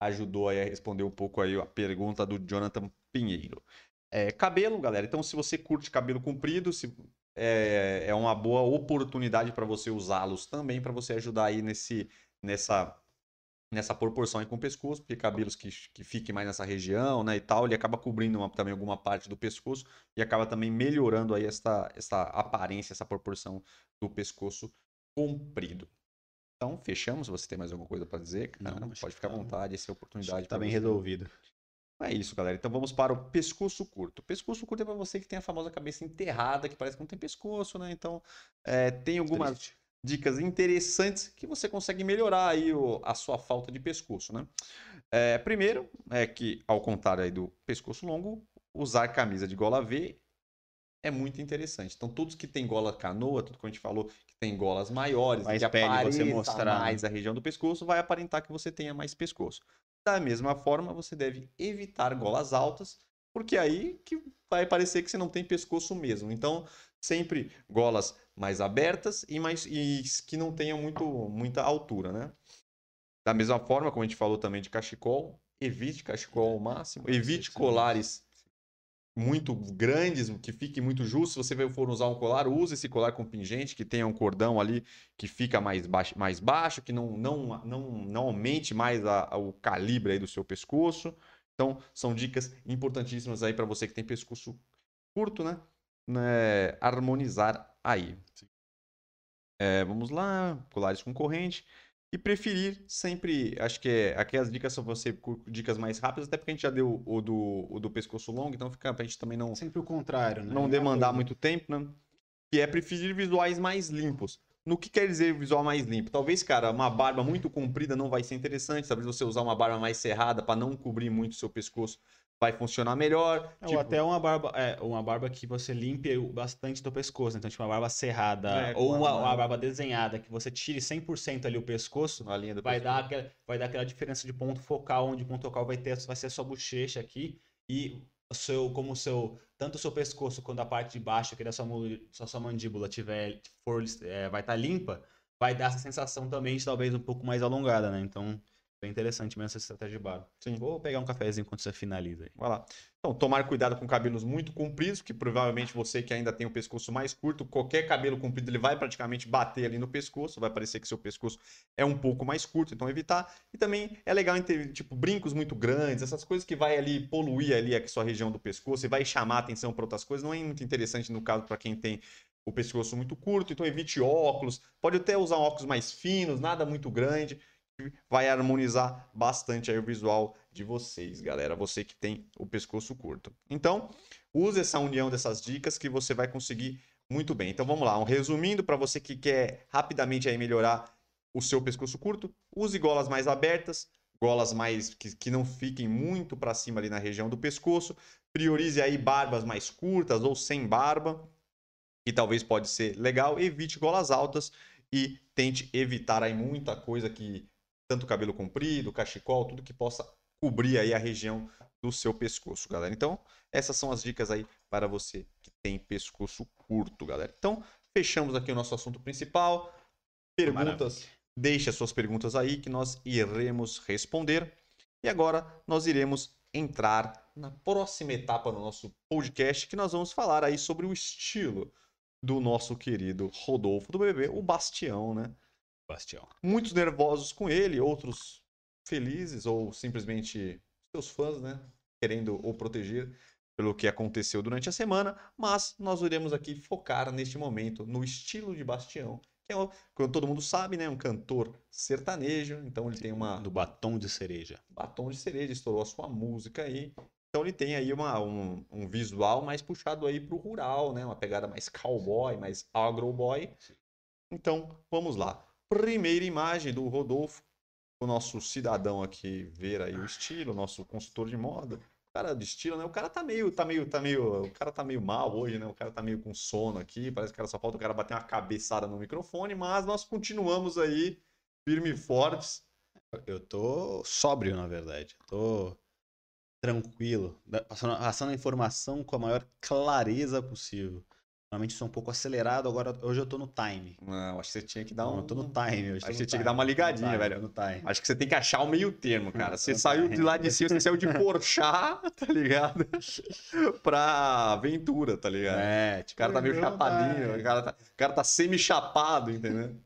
ajudou aí a responder um pouco aí a pergunta do Jonathan Pinheiro. É, cabelo, galera. Então se você curte cabelo comprido, se é, é uma boa oportunidade para você usá-los também para você ajudar aí nesse nessa nessa proporção aí com o pescoço, porque cabelos que, que fiquem mais nessa região, né, e tal, ele acaba cobrindo uma, também alguma parte do pescoço e acaba também melhorando aí essa, essa aparência, essa proporção do pescoço comprido. Então, fechamos. Você tem mais alguma coisa para dizer? Não, Não pode ficar à vontade, essa é a oportunidade. Está bem você. resolvido. É isso, galera. Então vamos para o pescoço curto. pescoço curto é para você que tem a famosa cabeça enterrada, que parece que não tem pescoço, né? Então, é, tem algumas. Triste dicas interessantes que você consegue melhorar aí o, a sua falta de pescoço, né? É, primeiro é que, ao contrário aí do pescoço longo, usar camisa de gola V é muito interessante. Então, todos que têm gola canoa, tudo que a gente falou, que tem golas maiores, mais que pele você mostrar mais a região do pescoço, vai aparentar que você tenha mais pescoço. Da mesma forma, você deve evitar golas altas, porque aí que vai parecer que você não tem pescoço mesmo. Então, sempre golas mais abertas e, mais, e que não tenham muito, muita altura, né? Da mesma forma, como a gente falou também de cachecol, evite cachecol ao máximo, evite colares muito grandes, que fique muito justo. Se você for usar um colar, use esse colar com pingente, que tenha um cordão ali que fica mais baixo, mais baixo que não, não, não, não aumente mais a, a, o calibre aí do seu pescoço. Então, são dicas importantíssimas aí para você que tem pescoço curto, né? Né, harmonizar aí. É, vamos lá, colares com corrente. E preferir sempre, acho que é, aqui as dicas são você dicas mais rápidas, até porque a gente já deu o do, o do pescoço longo, então fica pra gente também não. Sempre o contrário, né? Não demandar muito tempo, né? Que é preferir visuais mais limpos. no que quer dizer visual mais limpo. Talvez, cara, uma barba muito comprida não vai ser interessante. Talvez você usar uma barba mais cerrada para não cobrir muito o seu pescoço vai funcionar melhor. Ou Tipo, até uma barba, é, uma barba que você limpe bastante do pescoço. Então, tipo, uma barba cerrada É, ou uma, uma- barba desenhada, que você tire 100% ali o pescoço, na linha do vai pescoço. dar, aquela, vai dar aquela diferença de ponto focal, onde o ponto focal vai, ter, vai ser a sua bochecha aqui e o seu, como o seu, tanto o seu pescoço quanto a parte de baixo aqui da sua, sua, sua mandíbula tiver, for, é, vai estar limpa, vai dar essa sensação também de talvez um pouco mais alongada, né? Então, bem interessante mesmo essa estratégia de barba. Sim. Vou pegar um cafezinho enquanto você finaliza aí. Vai lá. Então, tomar cuidado com cabelos muito compridos, que provavelmente você que ainda tem o pescoço mais curto, qualquer cabelo comprido ele vai praticamente bater ali no pescoço, vai parecer que seu pescoço é um pouco mais curto, então evitar. E também é legal ter, tipo, brincos muito grandes, essas coisas que vai ali poluir ali a sua região do pescoço e vai chamar atenção para outras coisas, não é muito interessante no caso para quem tem o pescoço muito curto, então evite óculos, pode até usar óculos mais finos, nada muito grande, vai harmonizar bastante aí o visual de vocês, galera, você que tem o pescoço curto. Então, use essa união dessas dicas que você vai conseguir muito bem. Então vamos lá, um resumindo para você que quer rapidamente aí melhorar o seu pescoço curto, use golas mais abertas, golas mais que, que não fiquem muito para cima ali na região do pescoço. Priorize aí barbas mais curtas ou sem barba, que talvez pode ser legal. Evite golas altas e tente evitar aí muita coisa que tanto cabelo comprido, cachecol, tudo que possa cobrir aí a região do seu pescoço, galera. Então, essas são as dicas aí para você que tem pescoço curto, galera. Então, fechamos aqui o nosso assunto principal. Perguntas, deixe as suas perguntas aí que nós iremos responder. E agora nós iremos entrar na próxima etapa do nosso podcast, que nós vamos falar aí sobre o estilo do nosso querido Rodolfo do BBB, o Bastião, né? Bastião. Muitos nervosos com ele, outros felizes ou simplesmente seus fãs, né? Querendo o proteger pelo que aconteceu durante a semana, mas nós iremos aqui focar neste momento no estilo de Bastião, que é, como todo mundo sabe, né? Um cantor sertanejo, então ele tem uma Do batom de cereja. batom de cereja, estourou a sua música aí. Então ele tem aí uma, um, um visual mais puxado aí pro rural, né? Uma pegada mais cowboy, mais agroboy. Então, vamos lá. Primeira imagem do Rodolfo, o nosso cidadão aqui ver aí o estilo, nosso consultor de moda. O cara de estilo, né? O cara tá meio, tá meio, tá meio, o cara tá meio mal hoje, né? O cara tá meio com sono aqui, parece que o só falta o cara bater uma cabeçada no microfone, mas nós continuamos aí firme e fortes. Eu tô sóbrio, na verdade. Tô tranquilo, passando, passando a informação com a maior clareza possível. Normalmente sou um pouco acelerado, agora hoje eu tô no time. Não, acho que você tinha que dar Não, um. eu tô no time hoje. Acho que você no tinha que time, dar uma ligadinha, time, velho. No time. Acho que você tem que achar o meio termo, (laughs) cara. Você saiu de lá de cima, você saiu de (laughs) Porchat, tá ligado? (laughs) pra aventura, tá ligado? É, O tipo, cara tá meio não, chapadinho, tá. o cara tá, o cara tá semi-chapado, entendeu?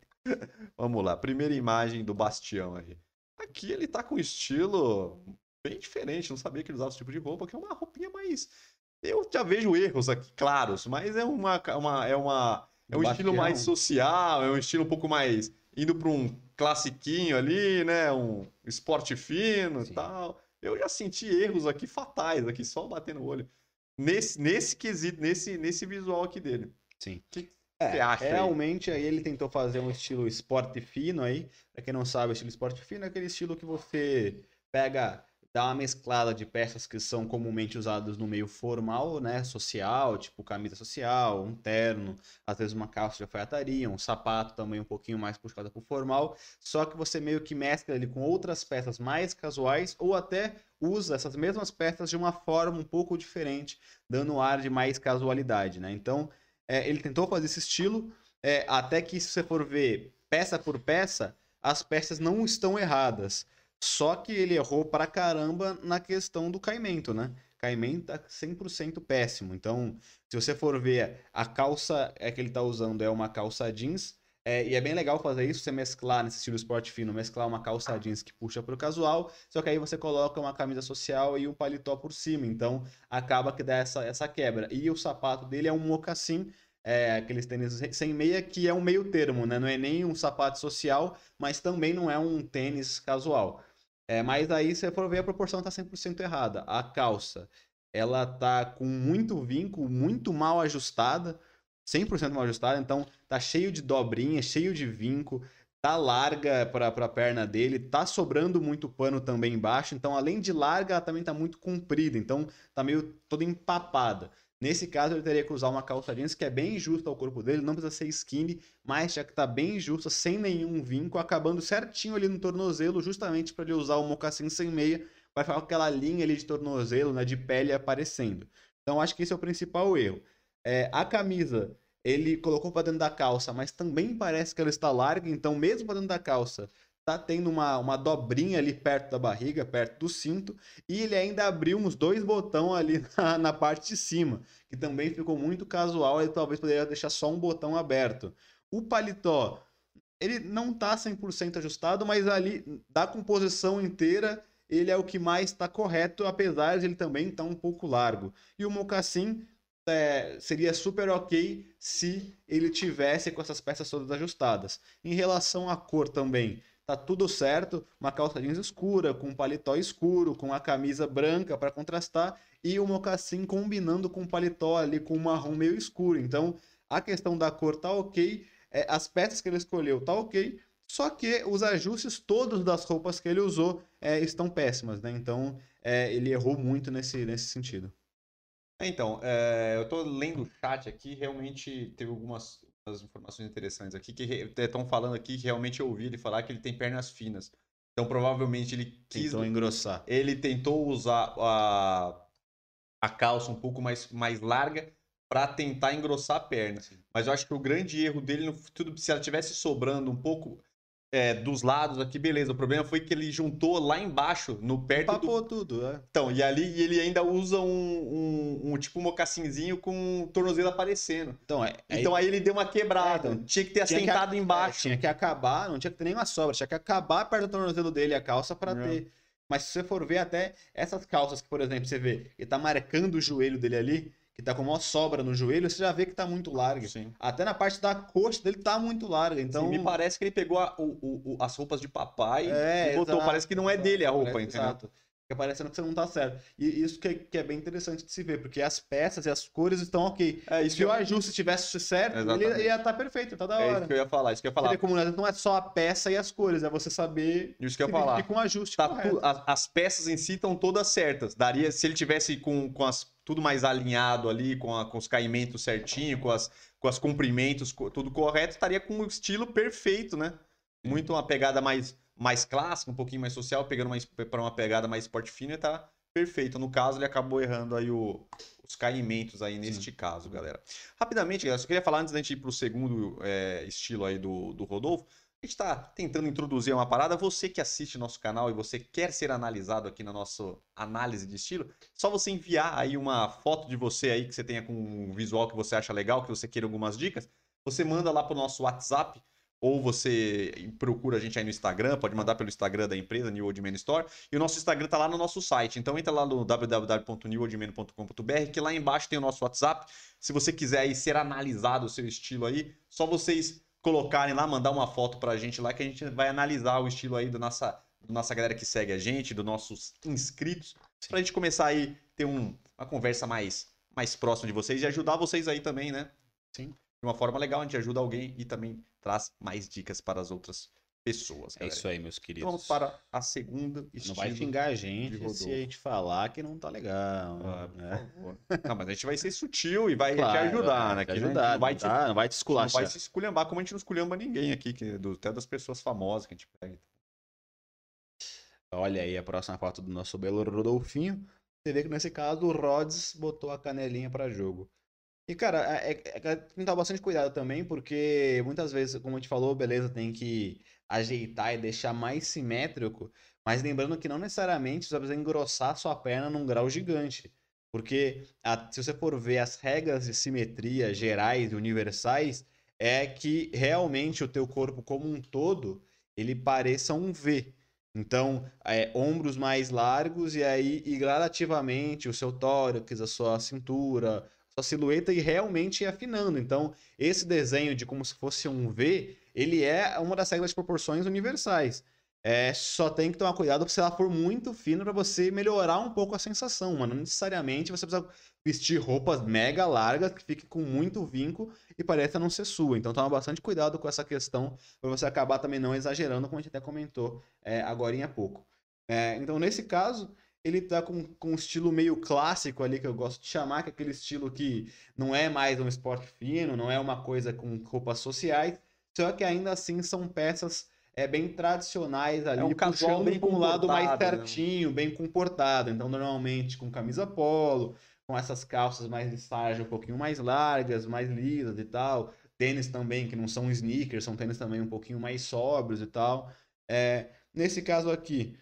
Vamos lá, primeira imagem do Bastião aí. Aqui ele tá com um estilo bem diferente, não sabia que ele usava esse tipo de roupa, que é uma roupinha mais. Eu já vejo erros aqui, claros, mas é uma. uma é uma é um estilo mais social, é um estilo um pouco mais indo para um classiquinho ali, né? Um esporte fino e tal. Eu já senti erros aqui fatais, aqui só batendo o olho. Nesse, nesse quesito, nesse, nesse visual aqui dele. Sim. O que É, você acha aí? realmente aí ele tentou fazer um estilo esporte fino aí. Pra quem não sabe, o estilo esporte fino é aquele estilo que você pega, dá uma mesclada de peças que são comumente usadas no meio formal, né, social, tipo camisa social, um terno, às vezes uma calça de alfaiataria, um sapato também um pouquinho mais puxado pro formal, só que você meio que mescla ele com outras peças mais casuais ou até usa essas mesmas peças de uma forma um pouco diferente, dando um ar de mais casualidade, né? Então, é, ele tentou fazer esse estilo, é, até que se você for ver peça por peça, as peças não estão erradas. Só que ele errou pra caramba na questão do caimento, né? Caimento tá 100% péssimo. Então, se você for ver, a calça é que ele tá usando é uma calça jeans. é, e é bem legal fazer isso, você mesclar nesse estilo esporte fino, mesclar uma calça jeans que puxa pro casual, só que aí você coloca uma camisa social e um paletó por cima. Então, acaba que dá essa, essa quebra. E o sapato dele é um mocassim, é, aqueles tênis sem meia, que é um meio termo, né? Não é nem um sapato social, mas também não é um tênis casual. É, mas aí, se for ver, a proporção tá 100% errada. A calça, ela tá com muito vinco, muito mal ajustada. 100% mal ajustada, então tá cheio de dobrinha, cheio de vinco, tá larga para a perna dele, tá sobrando muito pano também embaixo, então além de larga, ela também tá muito comprida, então tá meio toda empapada. Nesse caso, ele teria que usar uma calça jeans que é bem justa ao corpo dele, não precisa ser skinny, mas já que tá bem justa, sem nenhum vinco, acabando certinho ali no tornozelo, justamente para ele usar o mocassim sem meia, vai ficar aquela linha ali de tornozelo, né, de pele aparecendo. Então, acho que esse é o principal erro. É, a camisa, ele colocou para dentro da calça, mas também parece que ela está larga, então mesmo para dentro da calça, tá tendo uma, uma dobrinha ali perto da barriga, perto do cinto, e ele ainda abriu uns dois botões ali (laughs) na, na parte de cima, que também ficou muito casual, ele talvez poderia deixar só um botão aberto. O paletó, ele não tá 100% ajustado, mas ali, da composição inteira, ele é o que mais está correto, apesar de ele também estar tá um pouco largo. E o mocassim é, seria super ok se ele tivesse com essas peças todas ajustadas. Em relação à cor também, tá tudo certo, uma calça jeans escura, com um paletó escuro, com a camisa branca para contrastar e o mocassim combinando com o paletó ali com um marrom meio escuro. Então, a questão da cor tá ok, é, as peças que ele escolheu tá ok, só que os ajustes todos das roupas que ele usou é, estão péssimas, né? Então, é, ele errou muito nesse, nesse sentido. Então, é, eu tô lendo o chat aqui, realmente teve algumas, algumas informações interessantes aqui, que estão falando aqui que realmente eu ouvi ele falar que ele tem pernas finas. Então, provavelmente ele quis... Tentou engrossar. Ele tentou usar a, a calça um pouco mais, mais larga para tentar engrossar a perna. Sim. Mas eu acho que o grande erro dele, no, tudo, se ela tivesse sobrando um pouco é, dos lados aqui, beleza. O problema foi que ele juntou lá embaixo, no perto Papou do... tudo, é. Então, e ali ele ainda usa um, um, um tipo um mocassinzinho com o tornozelo aparecendo. Então, é, então aí ele deu uma quebrada. É, então, tinha que ter tinha assentado que, embaixo. É, tinha que acabar, não tinha que ter nenhuma sobra. Tinha que acabar perto do tornozelo dele a calça para ter. Mas se você for ver até essas calças que, por exemplo, você vê, ele tá marcando o joelho dele ali, que tá com uma sobra no joelho, você já vê que tá muito larga. Sim. Até na parte da coxa dele tá muito larga. Então. Sim, me parece que ele pegou a, o, o, as roupas de papai é, e botou. Exato, parece que não é dele a roupa, parece, entendeu? Exato. Fica parecendo que você não tá certo. E isso que é, que é, bem interessante de se ver, porque as peças e as cores estão ok. É, se o ajuste tivesse certo, ele, ele, ia estar tá perfeito, tá da hora. É isso que eu ia falar, isso que eu ia falar. Como não é só a peça e as cores, é você saber isso que eu ia falar. com ajuste tá tu, as, as, peças em si estão todas certas. Daria, se ele tivesse com, com as, tudo mais alinhado ali, com, a, com os caimentos certinho, com as, com comprimentos, tudo correto, estaria com o estilo perfeito, né? Muito uma pegada mais mais clássica, um pouquinho mais social, pegando para uma pegada mais esporte fino tá perfeito. No caso, ele acabou errando aí o, os caimentos aí neste Sim. caso, galera. Rapidamente, galera, só queria falar antes da gente ir pro segundo é, estilo aí do, do Rodolfo. Está tentando introduzir uma parada. Você que assiste nosso canal e você quer ser analisado aqui na nossa análise de estilo, só você enviar aí uma foto de você aí que você tenha com um visual que você acha legal, que você queira algumas dicas. Você manda lá pro nosso WhatsApp ou você procura a gente aí no Instagram, pode mandar pelo Instagram da empresa, New Old Man Store, e o nosso Instagram tá lá no nosso site. Então entra lá no www.newoldman.com.br, que lá embaixo tem o nosso WhatsApp. Se você quiser aí ser analisado o seu estilo aí, só vocês colocarem lá, mandar uma foto pra gente lá que a gente vai analisar o estilo aí do nossa, do nossa galera que segue a gente, dos nossos inscritos, Sim. pra gente começar aí ter um, uma conversa mais mais próxima de vocês e ajudar vocês aí também, né? Sim. De uma forma legal, a gente ajuda alguém e também traz mais dicas para as outras pessoas. Galera. É isso aí, meus queridos. Então vamos para a segunda Não vai xingar a gente se a gente falar que não tá legal. Ah, né? Não, mas a gente vai ser sutil e vai claro, te ajudar, né? Te ajudar, não vai te, não vai te esculachar. Não vai se esculhambar como a gente não esculhamba ninguém aqui, que, do, até das pessoas famosas que a gente pega. Olha aí a próxima foto do nosso belo Rodolfinho. Você vê que nesse caso o Rods botou a canelinha para jogo. E, cara, é, é, é, tem que tomar bastante cuidado também, porque muitas vezes, como a gente falou, beleza, tem que ajeitar e deixar mais simétrico, mas lembrando que não necessariamente você precisa engrossar sua perna num grau gigante. Porque a, se você for ver as regras de simetria gerais e universais, é que realmente o teu corpo como um todo, ele pareça um V. Então, é, ombros mais largos e aí, e gradativamente, o seu tórax, a sua cintura, sua silhueta e realmente ir afinando. Então, esse desenho de como se fosse um V, ele é uma das regras de proporções universais. É, só tem que tomar cuidado se ela for muito fina para você melhorar um pouco a sensação, mano. Não necessariamente você precisa vestir roupas mega largas que fiquem com muito vinco e pareça não ser sua. Então toma bastante cuidado com essa questão para você acabar também não exagerando, como a gente até comentou é, agora em pouco. É, então nesse caso ele tá com, com um estilo meio clássico ali que eu gosto de chamar, que é aquele estilo que não é mais um esporte fino, não é uma coisa com roupas sociais, só que ainda assim são peças é bem tradicionais ali, é um puxando bem com um lado mais né? certinho, né? bem comportado. Então, normalmente com camisa polo, com essas calças mais de sarja um pouquinho mais largas, mais lisas e tal. Tênis também, que não são sneakers, são tênis também um pouquinho mais sóbrios e tal. É, nesse caso aqui,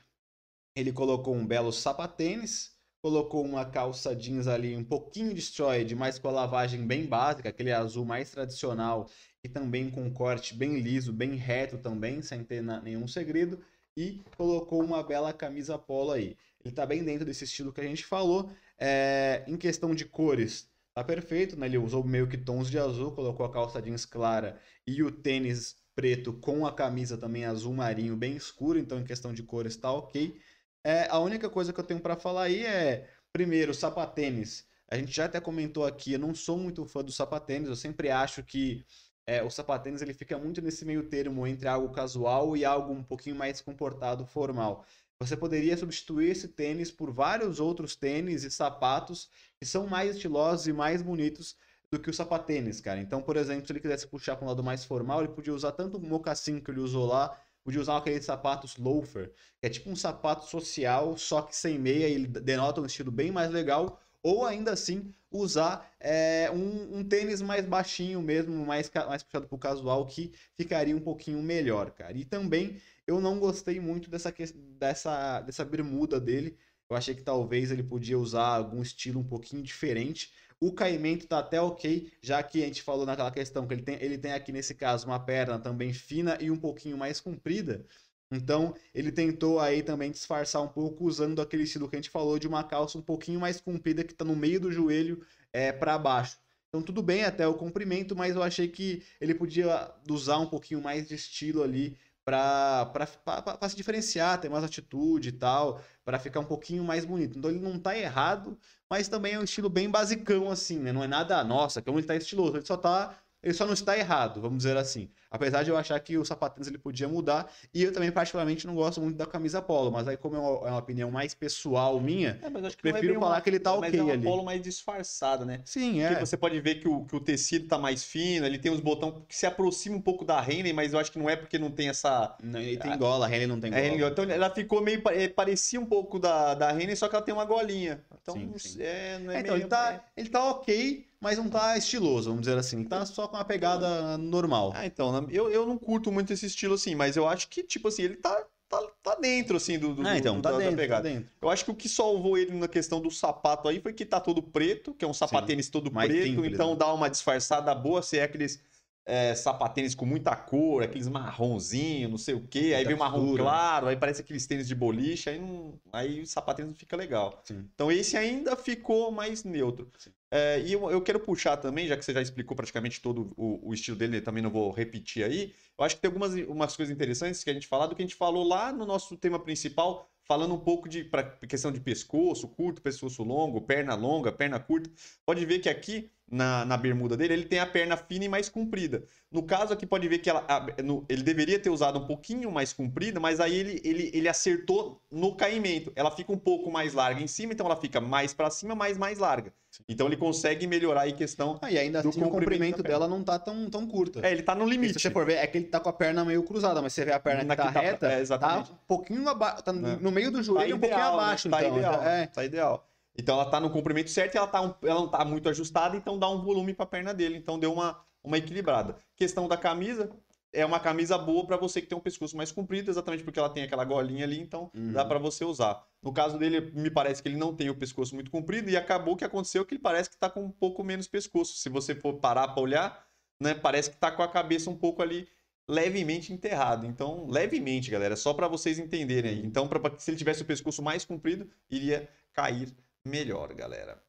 ele colocou um belo sapatênis, colocou uma calça jeans ali um pouquinho destroyed, mas com a lavagem bem básica, aquele azul mais tradicional e também com um corte bem liso, bem reto também, sem ter nenhum segredo. E colocou uma bela camisa polo aí. Ele tá bem dentro desse estilo que a gente falou. É, em questão de cores, tá perfeito, né? Ele usou meio que tons de azul, colocou a calça jeans clara e o tênis preto com a camisa também azul marinho bem escuro, então em questão de cores tá ok. É, a única coisa que eu tenho para falar aí é, primeiro, sapatênis. A gente já até comentou aqui, eu não sou muito fã do sapatênis, eu sempre acho que é, o sapatênis ele fica muito nesse meio termo entre algo casual e algo um pouquinho mais comportado, formal. Você poderia substituir esse tênis por vários outros tênis e sapatos que são mais estilosos e mais bonitos do que o sapatênis, cara. Então, por exemplo, se ele quisesse puxar para um lado mais formal, ele podia usar tanto o mocassim que ele usou lá, podia usar aqueles sapatos loafer, que é tipo um sapato social, só que sem meia, e ele denota um estilo bem mais legal, ou ainda assim usar é, um, um, tênis mais baixinho mesmo, mais, mais puxado pro casual, que ficaria um pouquinho melhor, cara. E também eu não gostei muito dessa, dessa, dessa bermuda dele. Eu achei que talvez ele podia usar algum estilo um pouquinho diferente. O caimento tá até ok, já que a gente falou naquela questão que ele tem, ele tem aqui nesse caso uma perna também fina e um pouquinho mais comprida. Então, ele tentou aí também disfarçar um pouco usando aquele estilo que a gente falou de uma calça um pouquinho mais comprida que está no meio do joelho é, para baixo. Então, tudo bem até o comprimento, mas eu achei que ele podia usar um pouquinho mais de estilo ali para se diferenciar, ter mais atitude e tal, para ficar um pouquinho mais bonito. Então, ele não está errado, mas também é um estilo bem basicão assim, né? Não é nada, nossa, como ele está estiloso, ele só está ele só não está errado, vamos dizer assim. Apesar de eu achar que o sapatênis ele podia mudar, e eu também particularmente não gosto muito da camisa polo, mas aí como é uma, é uma opinião mais pessoal minha, é, prefiro é falar uma, que ele tá ok ali. Mas é uma polo mais disfarçada, né? Sim, é. Porque você pode ver que o, que o tecido tá mais fino, ele tem os botões que se aproximam um pouco da Henley, mas eu acho que não é porque não tem essa... Não, ele tem gola, a Henley não tem gola. É, então ela ficou meio... É, parecia um pouco da, da Henley, só que ela tem uma golinha. Então, sim, sim. É, não é, então meio... ele, tá, ele tá ok, mas não tá estiloso, vamos dizer assim. Tá só com uma pegada normal. Ah, então, eu, eu não curto muito esse estilo assim, mas eu acho que, tipo assim, ele tá, tá, tá dentro, assim, do, do, ah, então, do, tá da, dentro, da pegada. Tá dentro. Eu acho que o que salvou ele na questão do sapato aí foi que tá todo preto, que é um sapatênis todo Mais preto, simples, então né? dá uma disfarçada boa, se é aqueles é, sapatênis com muita cor, aqueles marronzinho, não sei o quê, aí vem marrom claro, aí parece aqueles tênis de boliche, aí, não, aí o sapatênis não fica legal. Sim. Então esse ainda ficou mais neutro. É, e eu, eu, quero puxar também, já que você já explicou praticamente todo o, o, estilo dele, também não vou repetir aí, eu acho que tem algumas umas coisas interessantes que a gente falar do que a gente falou lá no nosso tema principal, falando um pouco de pra, questão de pescoço curto, pescoço longo, perna longa, perna curta. Pode ver que aqui na, na bermuda dele, ele tem a perna fina e mais comprida. No caso aqui, pode ver que ela, a, no, ele deveria ter usado um pouquinho mais comprida, mas aí ele, ele, ele acertou no caimento. Ela fica um pouco mais larga em cima, então ela fica mais para cima, mas mais larga. Então ele consegue melhorar a questão. Ah, e ainda assim o comprimento dela não tá tão, tão curta. É, ele tá no limite. se você for ver, é que ele tá com a perna meio cruzada, mas você vê a perna que tá, tá reta, é, tá um pouquinho abaixo, tá é. no meio do joelho, tá um pouquinho abaixo. Né? Tá então, ideal, é. tá ideal. Então ela tá no comprimento certo e ela, tá um, ela não tá muito ajustada, então dá um volume para a perna dele. Então deu uma, uma equilibrada. Questão da camisa, é uma camisa boa para você que tem um pescoço mais comprido, exatamente porque ela tem aquela golinha ali, então uhum. dá para você usar. No caso dele, me parece que ele não tem o pescoço muito comprido e acabou que aconteceu que ele parece que tá com um pouco menos pescoço. Se você for parar para olhar, né, parece que tá com a cabeça um pouco ali levemente enterrado. Então, levemente, galera, só para vocês entenderem aí. Então, pra, se ele tivesse o pescoço mais comprido, iria cair melhor, galera.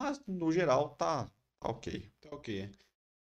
Mas no geral tá, tá ok. Tá ok.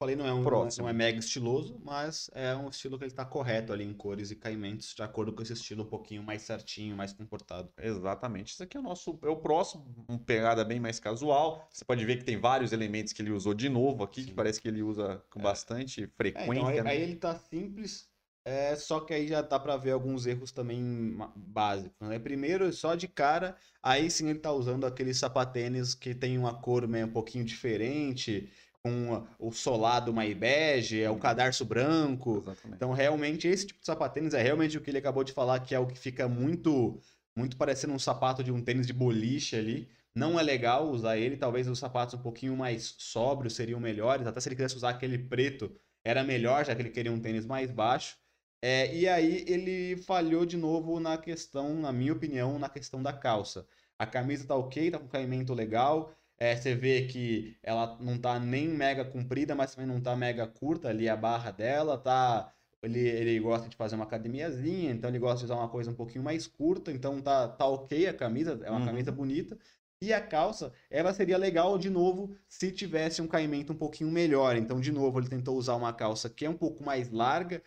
falei, não é, um, Próximo. não é mega estiloso, mas é um estilo que ele tá correto ali em cores e caimentos, de acordo com esse estilo um pouquinho mais certinho, mais comportado. Exatamente. Isso aqui é o nosso, é o próximo, uma pegada bem mais casual. Você pode ver que tem vários elementos que ele usou de novo aqui, que Sim. parece que ele usa com bastante É, frequência. então, aí, né? aí ele tá simples, é, só que aí já dá pra ver alguns erros também básicos, né? Primeiro, só de cara, aí sim ele tá usando aqueles sapatênis que tem uma cor meio um pouquinho diferente, com o solado mais bege, é o cadarço branco. Exatamente. Então, realmente, esse tipo de sapatênis é realmente o que ele acabou de falar, que é o que fica muito, muito parecendo um sapato de um tênis de boliche ali. Não é legal usar ele, talvez os sapatos um pouquinho mais sóbrios seriam melhores, até se ele quisesse usar aquele preto, era melhor, já que ele queria um tênis mais baixo. É, e aí ele falhou de novo na questão, na minha opinião, na questão da calça. A camisa tá ok, tá com caimento legal. É, você vê que ela não tá nem mega comprida, mas também não tá mega curta ali a barra dela, tá ele, ele gosta de fazer uma academiazinha, então ele gosta de usar uma coisa um pouquinho mais curta, então tá, tá ok a camisa, é uma Uhum. camisa bonita. E a calça, ela seria legal de novo se tivesse um caimento um pouquinho melhor. Então, de novo, ele tentou usar uma calça que é um pouco mais larga.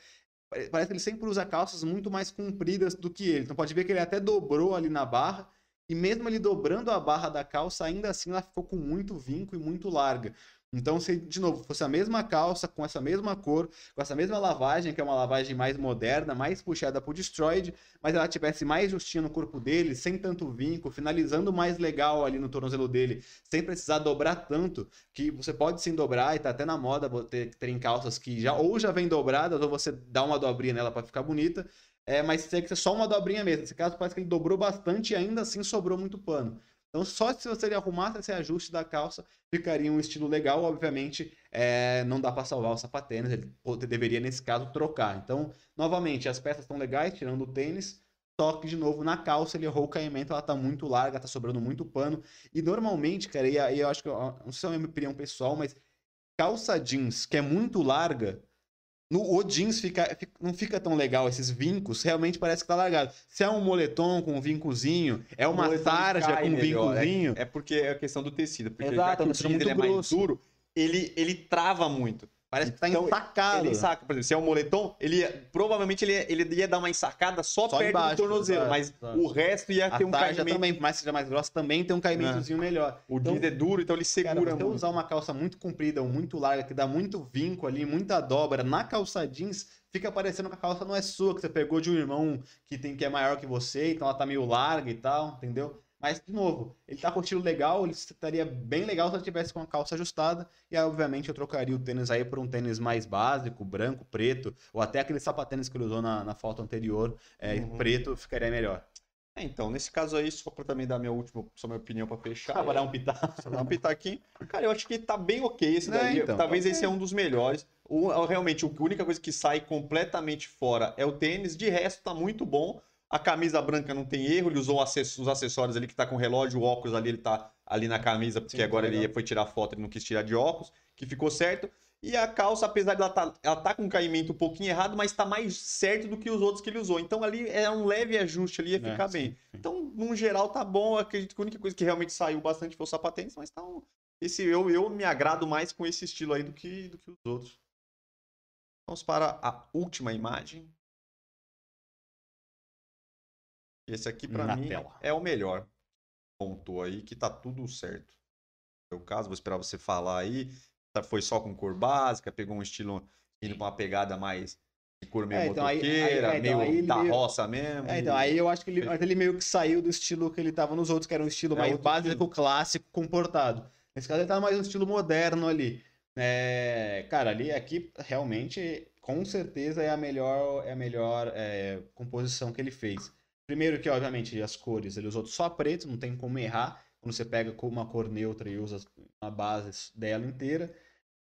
Pare- Parece que ele sempre usa calças muito mais compridas do que ele. Então, pode ver que ele até dobrou ali na barra. E mesmo ele dobrando a barra da calça, ainda assim ela ficou com muito vinco e muito larga. Então, se de novo fosse a mesma calça, com essa mesma cor, com essa mesma lavagem, que é uma lavagem mais moderna, mais puxada pro Destroyed, mas ela tivesse mais justinha no corpo dele, sem tanto vinco, finalizando mais legal ali no tornozelo dele, sem precisar dobrar tanto, que você pode sim dobrar, e tá até na moda vo- ter, terem calças que já ou já vem dobradas, ou você dá uma dobrinha nela para ficar bonita, é, mas tem que ser só uma dobrinha mesmo. Nesse caso, parece que ele dobrou bastante e ainda assim sobrou muito pano. Então, só se você arrumasse esse ajuste da calça, ficaria um estilo legal. Obviamente, é, não dá para salvar o sapatênis, ele deveria, nesse caso, trocar. Então, novamente, as peças estão legais, tirando o tênis. Só que, de novo, na calça ele errou o caimento, ela tá muito larga, tá sobrando muito pano. E normalmente, cara, e aí eu acho que, ó, não sei se é a minha opinião pessoal, mas calça jeans que é muito larga, no, o jeans fica, fica- não fica tão legal, esses vincos, realmente parece que tá largado. Se é um moletom com um vincozinho, é uma cai com um melhor, vincozinho. É porque é a questão do tecido. Porque Exato, já que o jeans ele é mais duro, ele, ele trava muito. Parece que tá Então, ensacado. Ele saca, por exemplo, se é um moletom, ele ia- provavelmente ele ia, ele ia dar uma ensacada só, Só perto embaixo, do tornozelo, exato, mas exato. o resto ia A ter um caimento. também, por mais que seja mais grossa, também tem um caimentozinho melhor. O Então, jeans é duro, então ele Cara, segura você muito. usar uma calça muito comprida ou muito larga, que dá muito vinco ali, muita dobra na calça jeans, fica parecendo que a calça não é sua, que você pegou de um irmão que, tem, que é maior que você, então ela tá meio larga e tal, entendeu? Mas, de novo, ele tá com o estilo legal, ele estaria bem legal se ele tivesse com a calça ajustada. E aí, obviamente, eu trocaria o tênis aí por um tênis mais básico, branco, preto, ou até aquele sapatênis que ele usou na, na foto anterior, é, Uhum. preto, ficaria melhor. É, então, nesse caso aí, só pra também dar minha última, só minha opinião pra fechar. Ah, vou dar um pitaco. Só dar um pitaquinho. Cara, eu acho que tá bem ok esse É, daí. então, Talvez tá esse é um dos melhores. O, realmente, a única coisa que sai completamente fora é o tênis. De resto, tá muito bom. A camisa branca não tem erro. Ele usou os acessórios ali que tá com o relógio, o óculos ali, ele tá ali na camisa, porque Sim, agora tá ele legal. foi tirar foto, ele não quis tirar de óculos, que ficou certo. E a calça, apesar de ela tá, ela tá com um caimento um pouquinho errado, mas tá mais certo do que os outros que ele usou. Então ali é um leve ajuste ali, ia É, ficar sim, bem. sim. Então, no geral, tá bom. Eu acredito que a única coisa que realmente saiu bastante foi o sapatênis, mas tá um... esse eu, eu me agrado mais com esse estilo aí do que, do que os outros. Vamos para a última imagem. Esse aqui, pra Na mim, tela. é o melhor. Pontou aí que tá tudo certo. No meu caso, vou esperar você falar aí. Tá- Foi só com cor básica, pegou um estilo indo pra uma pegada mais de cor meio É, então aí- aí- é, então meio da meio- roça mesmo. É, então, aí eu acho que ele, mas ele meio que saiu do estilo que ele tava nos outros, que era um estilo É, mais básico, estilo. clássico, comportado. Nesse caso, ele tá mais um estilo moderno ali. É, cara, ali, aqui, realmente, com certeza é a melhor, é a melhor é, composição que ele fez. Primeiro que, obviamente, as cores, ele usou só preto, não tem como errar. Quando você pega uma cor neutra e usa a base dela inteira.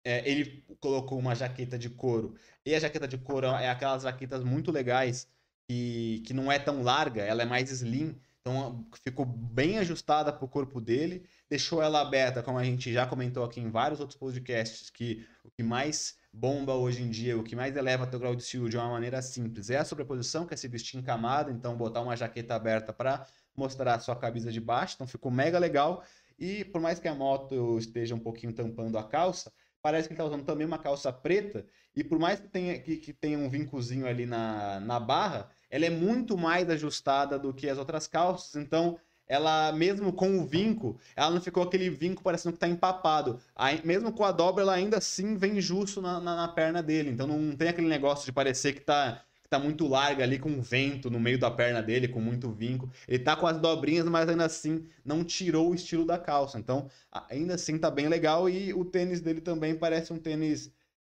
É, ele colocou uma jaqueta de couro. E a jaqueta de couro é aquelas jaquetas muito legais que, que não é tão larga, ela é mais slim. Então ficou bem ajustada pro corpo dele. Deixou ela aberta, como a gente já comentou aqui em vários outros podcasts, que o que mais bomba hoje em dia, o que mais eleva teu grau de steel de uma maneira simples é a sobreposição, que é se vestir em camada, então botar uma jaqueta aberta para mostrar a sua camisa de baixo. Então ficou mega legal. E por mais que a moto esteja um pouquinho tampando a calça, parece que ele tá usando também uma calça preta, e por mais que tenha, que, que tenha um vincozinho ali na, na barra, ela é muito mais ajustada do que as outras calças, então ela, mesmo com o vinco, ela não ficou aquele vinco parecendo que tá empapado. Aí, mesmo com a dobra, ela ainda assim vem justo na, na, na perna dele, então não tem aquele negócio de parecer que tá tá muito larga ali com vento no meio da perna dele, com muito vinco. Ele tá com as dobrinhas, mas ainda assim não tirou o estilo da calça. Então, ainda assim tá bem legal e o tênis dele também parece um tênis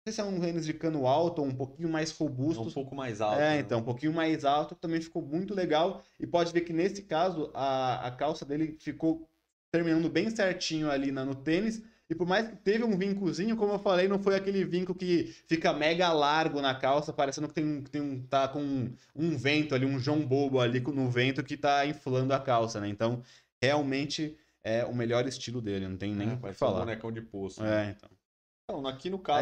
sei se é um tênis de cano alto ou um pouquinho mais robusto. É um pouco mais alto. É, né? então, um pouquinho mais alto, também ficou muito legal. E pode ver que nesse caso, a, a calça dele ficou terminando bem certinho ali na, no tênis, e por mais que teve um vincozinho, como eu falei, não foi aquele vinco que fica mega largo na calça, parecendo que tem, tem um, tá com um, um vento ali, um João Bobo ali no vento que tá inflando a calça, né? Então, realmente é o melhor estilo dele, não tem nem é, o que falar. Um bonecão de poço. Né? É, então. Então, aqui no caso.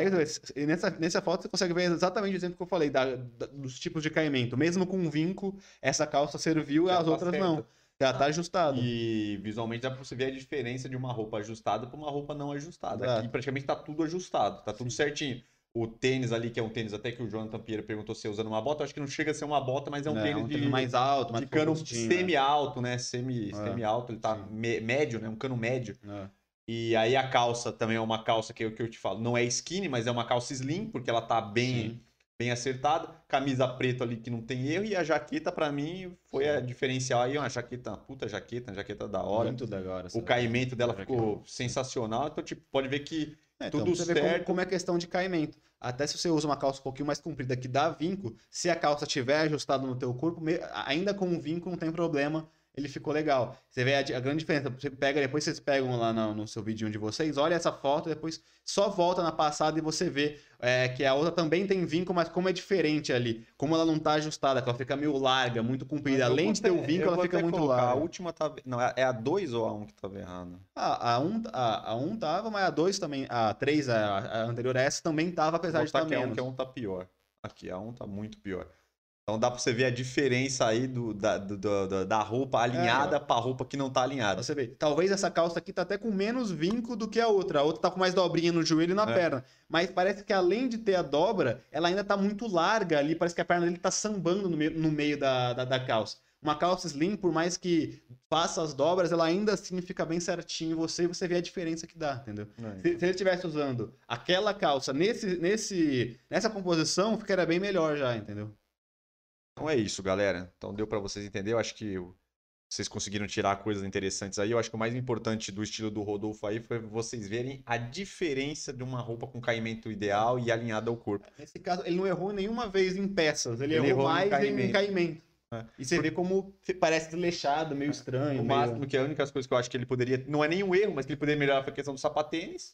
Aí, nessa, nessa foto você consegue ver exatamente o exemplo que eu falei, da, da, dos tipos de caimento. Mesmo com um vinco, essa calça serviu e as tá outras certa. não. Já tá ajustado. E visualmente dá pra você ver a diferença de uma roupa ajustada para uma roupa não ajustada. Exato. Aqui praticamente tá tudo ajustado, tá tudo certinho. O tênis ali, que é um tênis até que o Jonathan Pierre perguntou se usando uma bota, eu acho que não chega a ser uma bota, mas é um é, tênis um de, mais alto, mais de cano semi-alto, né? Semi, é. semi-alto, ele tá médio, né? Um cano médio. É. E aí a calça também é uma calça que, que eu te falo, não é skinny, mas é uma calça slim, porque ela tá bem. Sim bem acertado. Camisa preta ali que não tem erro. E a jaqueta, para mim, foi a diferencial aí. Uma jaqueta, uma puta jaqueta, uma jaqueta da hora. Muito da hora. O caimento dela ficou sensacional. Então, tipo, pode ver que é, então, tudo certo. Como, como, é questão de caimento. Até se você usa uma calça um pouquinho mais comprida que dá vinco, se a calça tiver ajustada no teu corpo, ainda com o vinco não tem problema ele ficou legal. Você vê a, a, grande diferença. Você pega, depois vocês pegam lá no, no, seu vídeo de vocês, olha essa foto, depois só volta na passada e você vê é, que a outra também tem vinco, mas como é diferente ali. Como ela não tá ajustada, que ela fica meio larga, muito comprida. Além de ter o vinco, ela fica muito colocar. larga. A última tá. Não, é a 2 ou a 1 um que tava errado? Ah, a 1 um, a, a um tava, mas a 2 também. A 3, a, a anterior a essa, também tava, apesar de estar que menos. A 1 um, que a 1 um tá pior. Aqui, a 1 um tá muito pior. Então dá pra você ver a diferença aí do, da, do, do, da roupa alinhada é, pra roupa que não tá alinhada. Você vê, talvez essa calça aqui tá até com menos vinco do que a outra. A outra tá com mais dobrinha no joelho e na é. perna. Mas parece que além de ter a dobra, ela ainda tá muito larga ali. Parece que a perna dele tá sambando no meio, no meio da, da, da calça. Uma calça slim, por mais que faça as dobras, ela ainda assim fica bem certinho em você e você vê a diferença que dá, entendeu? É. Se, se, ele estivesse usando aquela calça nesse, nesse, nessa composição, ficaria bem melhor já, entendeu? Então é isso, galera. Então deu para vocês entenderem. Eu acho que vocês conseguiram tirar coisas interessantes aí. Eu acho que o mais importante do estilo do Rodolfo aí foi vocês verem a diferença de uma roupa com caimento ideal e alinhada ao corpo. Nesse caso, ele não errou nenhuma vez em peças, ele, ele errou, errou, mais caimento. em caimento. É. E você Por... vê como parece desleixado, meio estranho. O meio... máximo que é a única coisa que eu acho que ele poderia. Não é nenhum erro, mas que ele poderia melhorar foi a questão do sapatênis.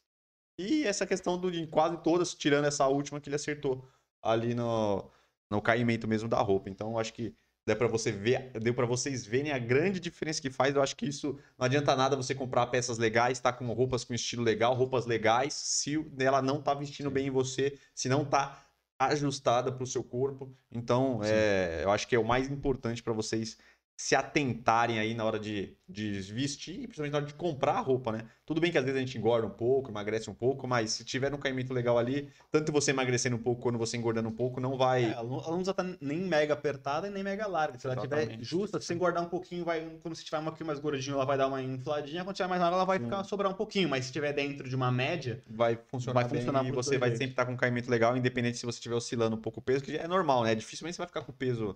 E essa questão do, de quase todas, tirando essa última que ele acertou ali no, no caimento mesmo da roupa. Então, acho que deu para você ver, deu para vocês verem a grande diferença que faz. Eu acho que isso não adianta nada você comprar peças legais, tá com roupas com estilo legal, roupas legais, se ela não tá vestindo bem em você, se não tá ajustada para o seu corpo. Então, é, eu acho que é o mais importante para vocês se atentarem aí na hora de, de vestir e principalmente na hora de comprar a roupa, né? Tudo bem que às vezes a gente engorda um pouco, emagrece um pouco, mas se tiver um caimento legal ali, tanto você emagrecendo um pouco quanto você engordando um pouco, não vai. É, ela não estar tá nem mega apertada e nem mega larga. Se ela estiver justa, se você engordar um pouquinho, vai, quando você tiver um pouquinho mais gordinho, ela vai dar uma infladinha, quando tiver mais larga, ela vai ficar, sobrar um pouquinho, mas se estiver dentro de uma média, vai funcionar, vai funcionar bem, e você vai sempre estar com um caimento legal, independente se você estiver oscilando um pouco o peso, que é normal, né? Dificilmente você vai ficar com o peso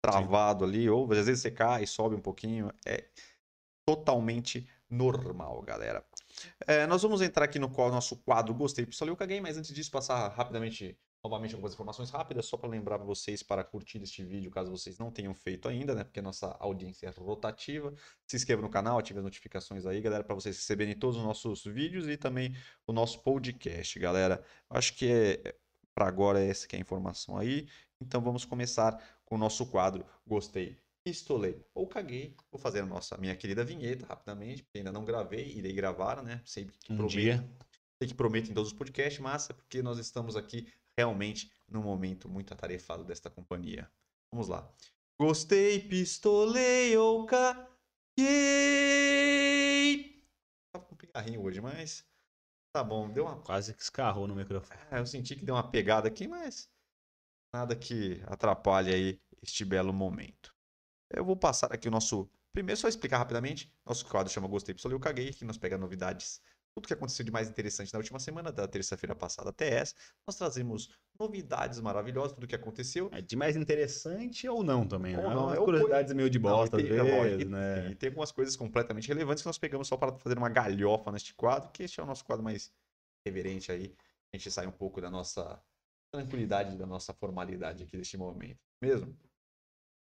travado Sim. ali, ou às vezes você cai, sobe um pouquinho. É totalmente normal, galera. É, nós vamos entrar aqui no nosso quadro Gostei, Pistolei, eu caguei, mas antes disso, passar rapidamente, novamente, algumas informações rápidas, só para lembrar vocês para curtir este vídeo, caso vocês não tenham feito ainda, né? Porque nossa audiência é rotativa. Se inscreva no canal, ative as notificações aí, galera, para vocês receberem todos os nossos vídeos e também o nosso podcast, galera. Acho que é, para agora essa que é a informação aí. Então vamos começar com o nosso quadro Gostei, Pistolei ou Caguei. Vou fazer a nossa, minha querida vinheta rapidamente, porque ainda não gravei, irei gravar, né? Sempre que um prometo, dia. Sei que prometo em todos os podcasts, mas é porque nós estamos aqui realmente num momento muito atarefado desta companhia. Vamos lá. Gostei, pistolei ou caguei. Tava com pigarrinho hoje, mas Tá bom, deu uma. Quase que escarrou no microfone. É, eu senti que deu uma pegada aqui, mas nada que atrapalhe aí este belo momento. Eu vou passar aqui o nosso. Primeiro, só explicar rapidamente. Nosso quadro chama Gostei, Pistolei, eu caguei, que nos pega novidades. Tudo que aconteceu de mais interessante na última semana, da terça-feira passada até essa. Nós trazemos novidades maravilhosas, tudo que aconteceu. É de mais interessante ou não também, né? Ou não, Umas é curiosidades meio de bosta, Não, às e tem- lógico vezes, que né? E tem algumas coisas completamente relevantes que nós pegamos só para fazer uma galhofa neste quadro, que este é o nosso quadro mais reverente aí. A gente sai um pouco da nossa tranquilidade, da nossa formalidade aqui neste momento. Mesmo?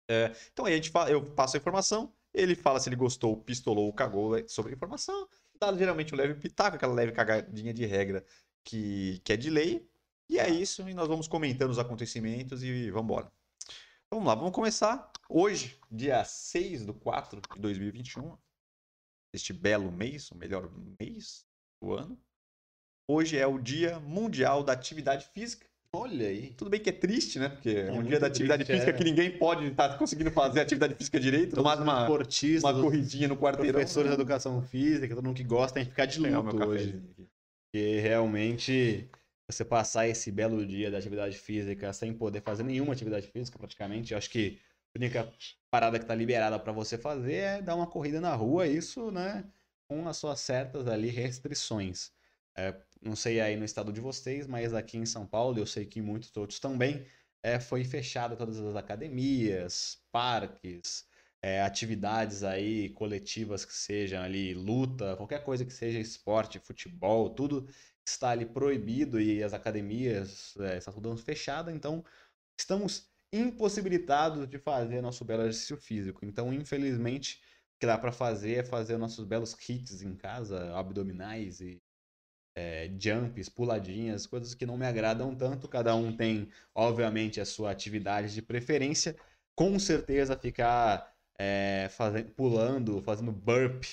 É, então aí a gente fala, eu passo a informação, ele fala se ele gostou, pistolou ou cagou é, sobre a informação. Dá geralmente um leve pitaco, aquela leve cagadinha de regra que, que é de lei. E é isso, e nós vamos comentando os acontecimentos e vamos embora. Vamos lá, vamos começar. Hoje, dia 6 do 4 de 2021, este belo mês, o melhor mês do ano. Hoje é o Dia Mundial da Atividade Física. Olha aí. Tudo bem que é triste, né? Porque é um dia da atividade triste, física é. que ninguém pode estar conseguindo fazer atividade física direito, máximo uma, uma corridinha no quarteirão. professores de educação física, todo mundo que gosta tem que ficar de luto hoje. Porque realmente você passar esse belo dia da atividade física sem poder fazer nenhuma atividade física praticamente, eu acho que a única parada que tá liberada para você fazer é dar uma corrida na rua, isso, né, com as suas certas ali restrições. É, não sei aí no estado de vocês, mas aqui em São Paulo, eu sei que em muitos outros também, é, foi fechada todas as academias, parques, é, atividades aí coletivas que sejam ali luta, qualquer coisa que seja esporte, futebol, tudo está ali proibido e as academias é, está tudo fechada, então estamos impossibilitados de fazer nosso belo exercício físico. Então, infelizmente, o que dá para fazer é fazer nossos belos hits em casa, abdominais e é, jumps, puladinhas, coisas que não me agradam tanto. Cada um tem, obviamente, a sua atividade de preferência. Com certeza, ficar é, fazendo, pulando, fazendo burp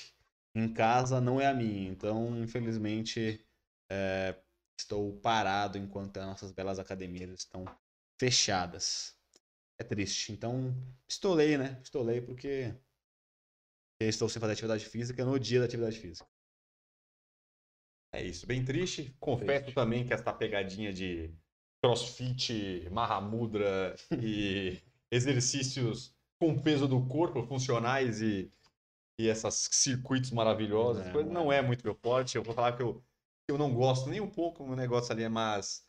em casa não é a minha. Então, infelizmente, é, estou parado enquanto as nossas belas academias estão fechadas. É triste. Então, pistolei, né? Pistolei porque eu estou sem fazer atividade física no dia da atividade física. É isso, bem triste. Confesso Triste. também que essa pegadinha de crossfit, Mahamudra (laughs) e exercícios com peso do corpo, funcionais e, e esses circuitos maravilhosos, É, coisa não não é muito meu forte. Eu vou falar que eu, que eu não gosto nem um pouco, o negócio ali é mais.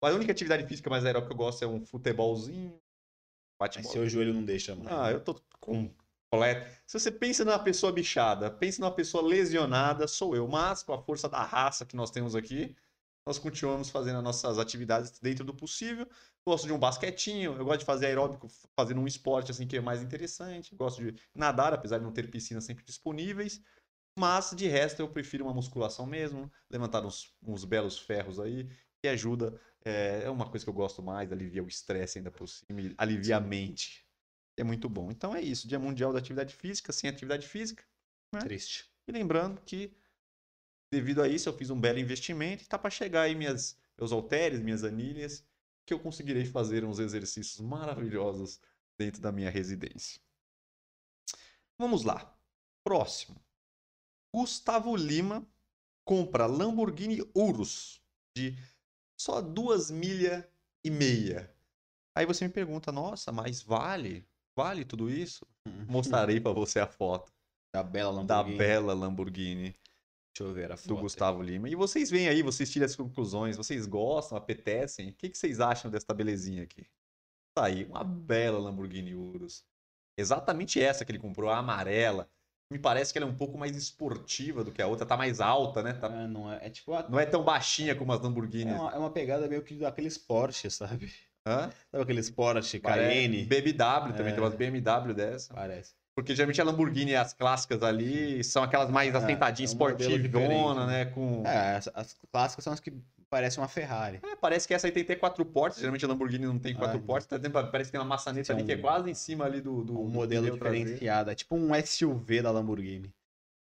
A única atividade física mais aeróbica que eu gosto é um futebolzinho. Mas seu joelho não deixa mais. ah, eu tô completo. Se você pensa numa pessoa bichada, pensa numa pessoa lesionada, sou eu. Mas com a força da raça que nós temos aqui, nós continuamos fazendo as nossas atividades dentro do possível. Gosto de um basquetinho, eu gosto de fazer aeróbico, fazendo um esporte assim que é mais interessante. Gosto de nadar, apesar de não ter piscinas sempre disponíveis. Mas de resto eu prefiro uma musculação mesmo, levantar uns, uns belos ferros aí, que ajuda. É, é uma coisa que eu gosto mais, alivia o estresse ainda por cima, alivia a mente. É muito bom. Então é isso, Dia Mundial da Atividade Física, sem atividade física. Triste. E lembrando que, devido a isso, eu fiz um belo investimento e tá para chegar aí minhas, meus halteres, minhas anilhas, que eu conseguirei fazer uns exercícios maravilhosos dentro da minha residência. Vamos lá. Próximo. Gustavo Lima compra Lamborghini Urus de só duas milhas e meia. Aí você me pergunta, nossa, mas vale? Vale tudo isso? Mostrarei para você a foto Da bela da Lamborghini. bela Lamborghini Deixa eu ver a foto. do Gustavo Lima. E vocês veem aí, vocês tiram as conclusões, vocês gostam, apetecem? O que, que vocês acham desta belezinha aqui? Tá aí, uma bela Lamborghini Urus. Exatamente essa que ele comprou, a amarela. Me parece que ela é um pouco mais esportiva do que a outra, tá mais alta, né? Tá- É, não é, é tipo a- Não é tão baixinha como as é Lamborghinis. uma, é uma pegada meio que daqueles Porsche, sabe? Hã? Sabe aqueles Porsche Pare- Cayenne? BMW também, É. tem umas BMW dessa. Parece. Porque geralmente a Lamborghini, as clássicas ali, são aquelas mais É, assentadinhas, é um esportivona, diferente, né? Com... É, as, as clássicas são as que parecem uma Ferrari. É, parece que essa aí tem até quatro portas. Geralmente a Lamborghini não tem quatro Ah, portas. tá dentro- Parece que tem uma maçaneta ali que é um- quase em cima ali do. do Um modelo diferenciado. É tipo um SUV da Lamborghini.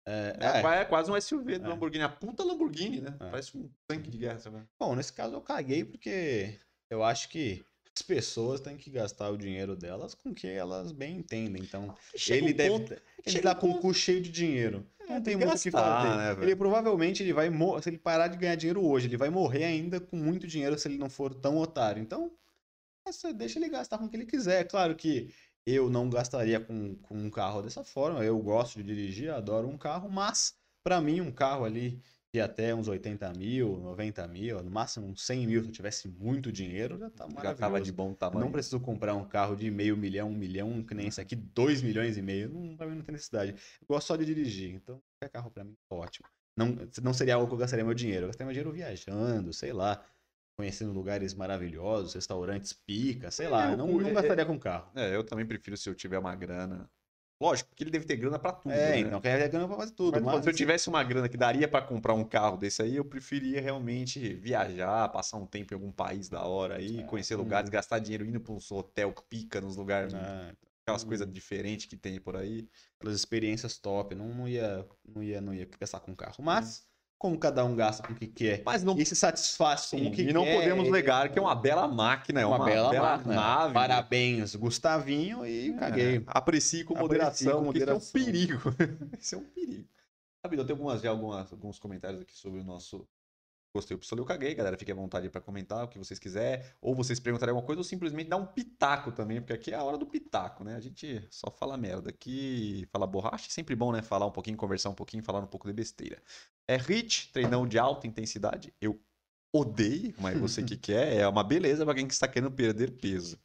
É, É, é. é quase um SUV do É. Lamborghini. A puta Lamborghini, né? É. Parece um tanque de guerra. Sabe? Bom, nesse caso eu caguei porque eu acho que As pessoas têm que gastar o dinheiro delas com o que elas bem entendem. Então, Chega ele um deve. ponto- ele tá um com o cu cheio de dinheiro. Não É, tem tem muito o que fazer. né, ele provavelmente ele vai se ele parar de ganhar dinheiro hoje, ele vai morrer ainda com muito dinheiro se ele não for tão otário. Então, essa- deixa ele gastar com o que ele quiser. É Claro que eu não gastaria com, com um carro dessa forma. Eu gosto de dirigir, adoro um carro, mas pra mim um carro ali de até uns 80 mil, 90 mil, no máximo uns 100 mil, se eu tivesse muito dinheiro, já tá Já maravilhoso. tava de bom tamanho. não preciso comprar um carro de meio milhão, um milhão, que nem esse aqui, dois milhões e meio. Não, pra mim não tem necessidade. Eu gosto só de dirigir, então qualquer carro pra mim é ótimo. Não, não seria algo que eu gastaria meu dinheiro. Eu gastaria meu dinheiro viajando, sei lá, conhecendo lugares maravilhosos, restaurantes pica, sei lá. É, Eu não, não é- gastaria com carro. É, eu também prefiro se eu tiver uma grana. Lógico, porque ele deve ter grana pra tudo. É, né? então quer ganhar pra fazer tudo. Mas, Mas, se eu tivesse uma grana que daria pra comprar um carro desse aí, eu preferia realmente viajar, passar um tempo em algum país da hora aí, É, conhecer hum. lugares, gastar dinheiro indo pra uns hotel pica nos lugares, Ah, aquelas hum. coisas diferentes que tem por aí. pelas experiências top, não, não ia, não ia, não ia gastar com carro. Mas como cada um gasta com o que quer Mas não, e se satisfaz com o que e não quer, podemos negar que é uma bela máquina, é uma, bela, máquina. nave. Parabéns, Gustavinho, e caguei. É, aprecie com Aprecie moderação, com porque isso é um perigo. (laughs) isso é um perigo. Rapidão, tem algumas, já algumas, alguns comentários aqui sobre o nosso Gostei, pistolei, eu caguei, galera. Fique à vontade para comentar o que vocês quiserem. Ou vocês perguntarem alguma coisa, ou simplesmente dar um pitaco também, porque aqui é a hora do pitaco, né? A gente só fala merda. Aqui fala borracha, é sempre bom, né? Falar um pouquinho, conversar um pouquinho, falar um pouco de besteira. É HIT, treinão de alta intensidade. Eu odeio, mas você que (laughs) quer, é uma beleza para quem está querendo perder peso.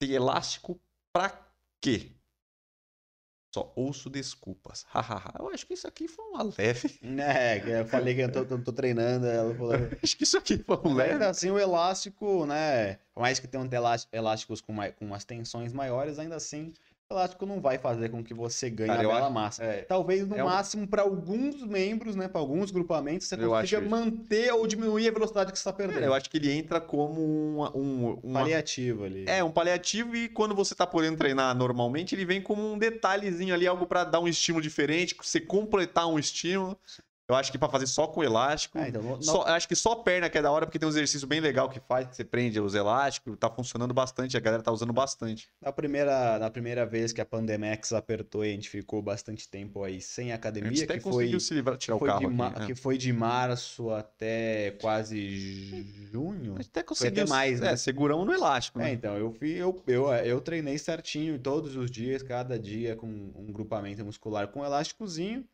Tem elástico pra quê? Só ouço desculpas. Hahaha. eu acho que isso aqui foi uma leve. É, eu falei que eu tô, tô- tô treinando, ela falou. (laughs) Acho que isso aqui foi um leve. Ainda assim, o elástico, né? Por mais que tenham elás- elásticos com, mai- com umas tensões maiores, ainda assim, elástico não vai fazer com que você ganhe Cara, a bela acho- massa. É, Talvez no é um- máximo para alguns membros, né? Para alguns grupamentos, você consiga acho isso. manter ou diminuir a velocidade que você está perdendo. Cara, eu acho que ele entra como um, um, uma- Paliativo ali. É, um paliativo e quando você tá podendo treinar normalmente, ele vem como um detalhezinho ali, algo pra dar um estímulo diferente, você completar um estímulo. Eu acho que pra fazer só com elástico. É, então, no- Só- acho que só perna que é da hora, porque tem um exercício bem legal que faz, que você prende os elásticos, tá funcionando bastante, a galera tá usando bastante. Na primeira, na primeira vez que a Pandemex apertou e a gente ficou bastante tempo aí sem A academia, gente até que conseguiu foi, se livrar, tirar o foi carro de aqui. né? que foi de março até quase junho. A gente até conseguiu mais, é, né? seguramos no elástico, É, né? então, eu, fui, eu, eu, eu treinei certinho todos os dias, cada dia com um grupamento muscular com um elásticozinho,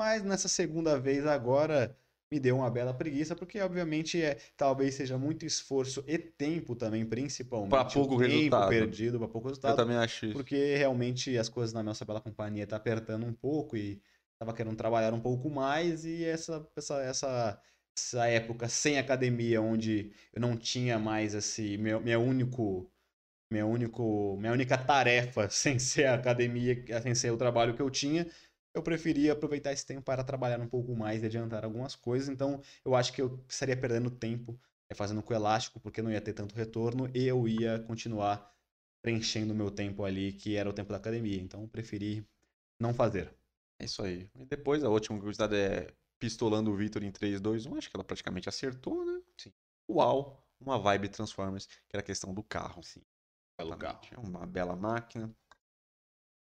mas nessa segunda vez agora me deu uma bela preguiça, porque obviamente é, talvez seja muito esforço e tempo também, principalmente. Pra pouco tempo resultado. perdido, para pouco Eu resultado. também acho isso. Porque realmente as coisas na nossa bela companhia tá apertando um pouco e tava querendo trabalhar um pouco mais e essa, essa, essa, essa época sem academia, onde eu não tinha mais esse meu, meu único meu único minha única tarefa (laughs) sem ser a academia, sem ser o trabalho que eu tinha, eu preferia aproveitar esse tempo para trabalhar um pouco mais e adiantar algumas coisas. Então, eu acho que eu estaria perdendo tempo eh, fazendo com elástico, porque não ia ter tanto retorno e eu ia continuar preenchendo o meu tempo ali, que era o tempo da academia. Então, eu preferi não fazer. É isso aí. E depois a última curiosidade é pistolando o Victor em 3, 2, 1. Acho que ela praticamente acertou, né? Sim. Uau! Uma vibe Transformers, que era a questão do carro. Sim. Pelo carro. Exatamente. É uma bela máquina.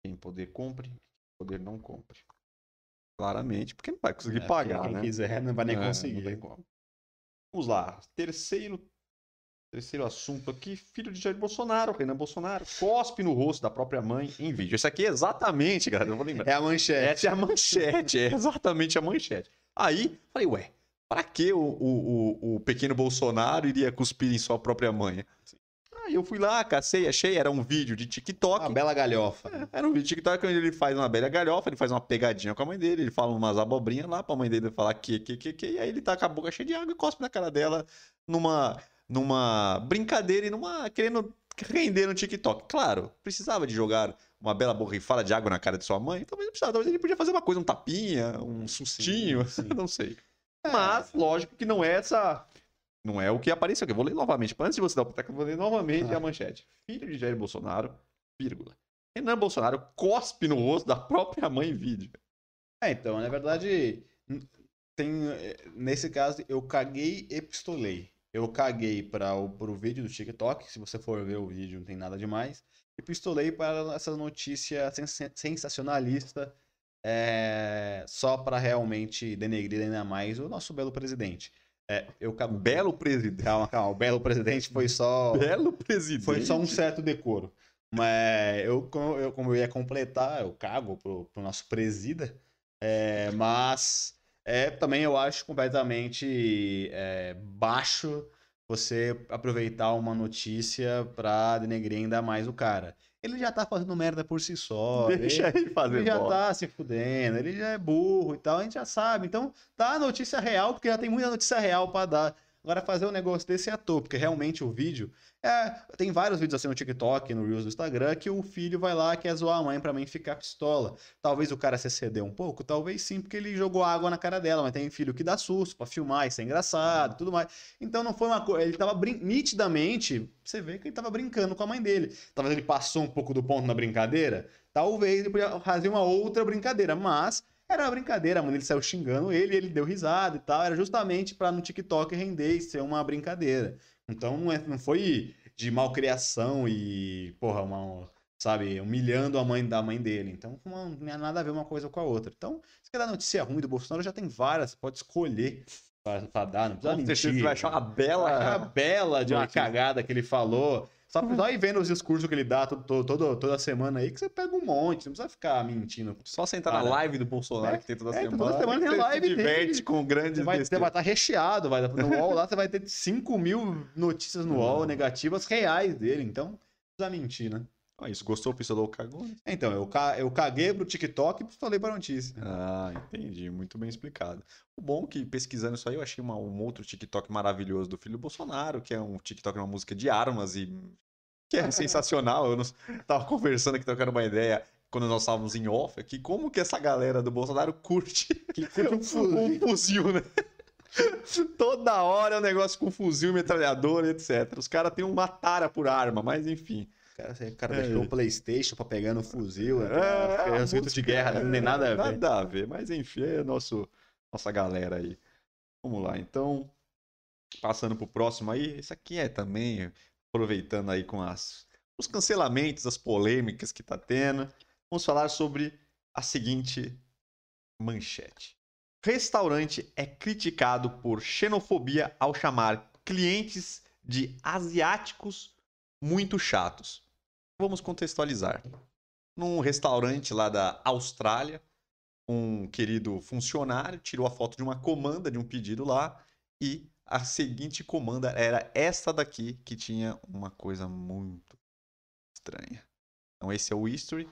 Quem poder compre, poder não compre. Claramente, porque não vai conseguir É, pagar, quem né? quiser não vai nem É, conseguir. Vamos lá. Terceiro, terceiro assunto aqui. Filho de Jair Bolsonaro, Renan Bolsonaro, cospe no rosto da própria mãe em vídeo. Esse aqui é exatamente, galera, eu vou lembrar. É a manchete. Essa é a manchete, é exatamente a manchete. Aí, falei, ué, pra que o, o, o, pequeno Bolsonaro iria cuspir em sua própria mãe? Aí eu fui lá, cacei, achei, era um vídeo de TikTok. Uma bela galhofa. É, Era um vídeo de TikTok onde ele faz uma bela galhofa, ele faz uma pegadinha com a mãe dele, ele fala umas abobrinhas lá pra mãe dele falar que, que, que, que, e aí ele tá com a boca cheia de água e cospe na cara dela numa, numa brincadeira e numa. querendo render no TikTok. Claro, precisava de jogar uma bela borrifada de água na cara de sua mãe, talvez não precisava, talvez ele podia fazer uma coisa, um tapinha, um sustinho, sim. (laughs) não sei. Mas, lógico que não é essa. Não é o que apareceu aqui. Eu vou ler novamente. Antes de você dar o pitaco, eu vou ler novamente a manchete. Filho de Jair Bolsonaro, vírgula. Renan Bolsonaro cospe no rosto da própria mãe em vídeo. É, então, na verdade, tem, eh, nesse caso, eu caguei e pistolei. eu caguei para o pro vídeo do TikTok, se você for ver o vídeo não tem nada demais, e pistolei para essa notícia sens sensacionalista é, só para realmente denegrir ainda mais o nosso belo presidente. É, eu Belo presidente. Calma, calma. O belo presidente foi só. Belo presidente. Foi só um certo decoro. Mas eu, eu como eu ia completar, eu cago pro, pro nosso presida. É, mas é, também eu acho completamente é, baixo você aproveitar uma notícia pra denegrir ainda mais o cara. Ele já tá fazendo merda por si só. (laughs) Deixa ele, ele fazer Ele já bola. tá se fudendo, ele já é burro e tal, a gente já sabe. Então, dá a notícia real, porque já tem muita notícia real para dar. Agora, fazer um negócio desse é à toa, porque realmente o vídeo. É, tem vários vídeos assim no TikTok, no Reels do Instagram, que o filho vai lá quer zoar a mãe pra mãe ficar pistola. Talvez o cara se excedeu um pouco, talvez sim, porque ele jogou água na cara dela, mas tem filho que dá susto pra filmar, isso é engraçado tudo mais. Então não foi uma coisa. Ele tava brin... nitidamente. Você vê que ele tava brincando com a mãe dele. Talvez ele passou um pouco do ponto na brincadeira. Talvez ele podia fazer uma outra brincadeira, mas era uma brincadeira, mano. Ele saiu xingando ele, ele deu risada e tal. Era justamente para no TikTok render e ser uma brincadeira. Então não, é, não foi de malcriação e, porra, uma, sabe, humilhando a mãe da mãe dele. Então não tinha nada a ver uma coisa com a outra. Então, se quer dar notícia ruim do Bolsonaro, já tem várias, você pode escolher para dar, não precisa mentir. Você vai achar uma bela... Uma bela de uma cagada que ele falou. Só, só uhum. ir vendo os discursos que ele dá todo, todo, toda semana aí, que você pega um monte, não precisa ficar mentindo. Só sentar na live do Bolsonaro é, que tem toda é, semana. Toda semana tem live se diverte com grandes Você vai, você vai estar recheado, vai, no UOL lá você vai ter 5 mil notícias no UOL negativas reais dele, então não precisa mentir, né? Ah, isso, gostou, pistolou, cagou? Né? Então, eu, ca... eu caguei pro TikTok e pistolei pra notícia. Ah, entendi. Muito bem explicado. O bom é que, pesquisando isso aí, eu achei uma, um outro TikTok maravilhoso do filho do Bolsonaro, que é um TikTok, uma música de armas e que é sensacional. Eu não... tava conversando aqui, trocando uma ideia quando nós estávamos em off aqui, como que essa galera do Bolsonaro curte, (laughs) um, fuzil. um fuzil, né? (laughs) Toda hora é um negócio com fuzil, metralhadora, etc. Os caras têm uma tara por arma, mas enfim. Cara, o cara é. deixou o Playstation pra pegar no fuzil, né? é, é, de guerra, né? não tem nada a ver. Nada a ver, mas enfim, é nosso, nossa galera aí. Vamos lá, então, passando pro próximo aí, esse aqui é também aproveitando aí com as, os cancelamentos, as polêmicas que está tendo, vamos falar sobre a seguinte manchete. Restaurante é criticado por xenofobia ao chamar clientes de asiáticos muito chatos. Vamos contextualizar. Num restaurante lá da Austrália, um querido funcionário tirou a foto de uma comanda de um pedido lá e a seguinte comanda era esta daqui, que tinha uma coisa muito estranha. Então, esse é o history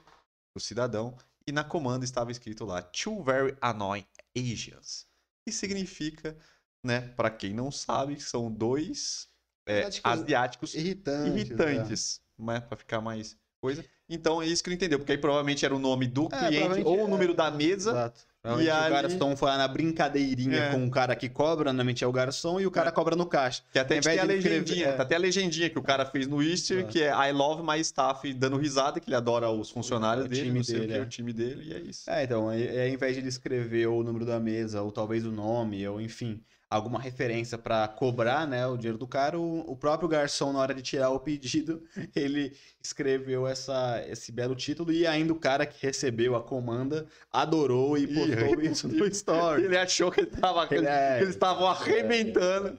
do cidadão. E na comanda estava escrito lá: Two very annoying Asians. Que significa, né, para quem não sabe, são dois é, asiáticos irritantes. irritantes né, para ficar mais coisa. Então é isso que eu entendi, porque aí provavelmente era o nome do é, cliente ou o número é... da mesa. Exato. E ali... o garçom foi lá na brincadeirinha é. com o cara que cobra, normalmente é o garçom, e o cara é. cobra no caixa. Que até tem a legendinha, é. até a legendinha que o cara fez no Easter, que é I love my staff, dando risada, que ele adora os funcionários o, dele, time dele, que, é. o time dele, e é isso. É, então, é, é, ao invés de ele escrever o número da mesa, ou talvez o nome, ou enfim, alguma referência para cobrar né, o dinheiro do cara, o, o, próprio garçom, na hora de tirar o pedido, (laughs) ele escreveu essa, esse belo título e ainda o cara que recebeu a comanda adorou e postou e, (laughs) isso no story. Ele achou que, ele tava, ele (laughs) é, eles estavam arrebentando.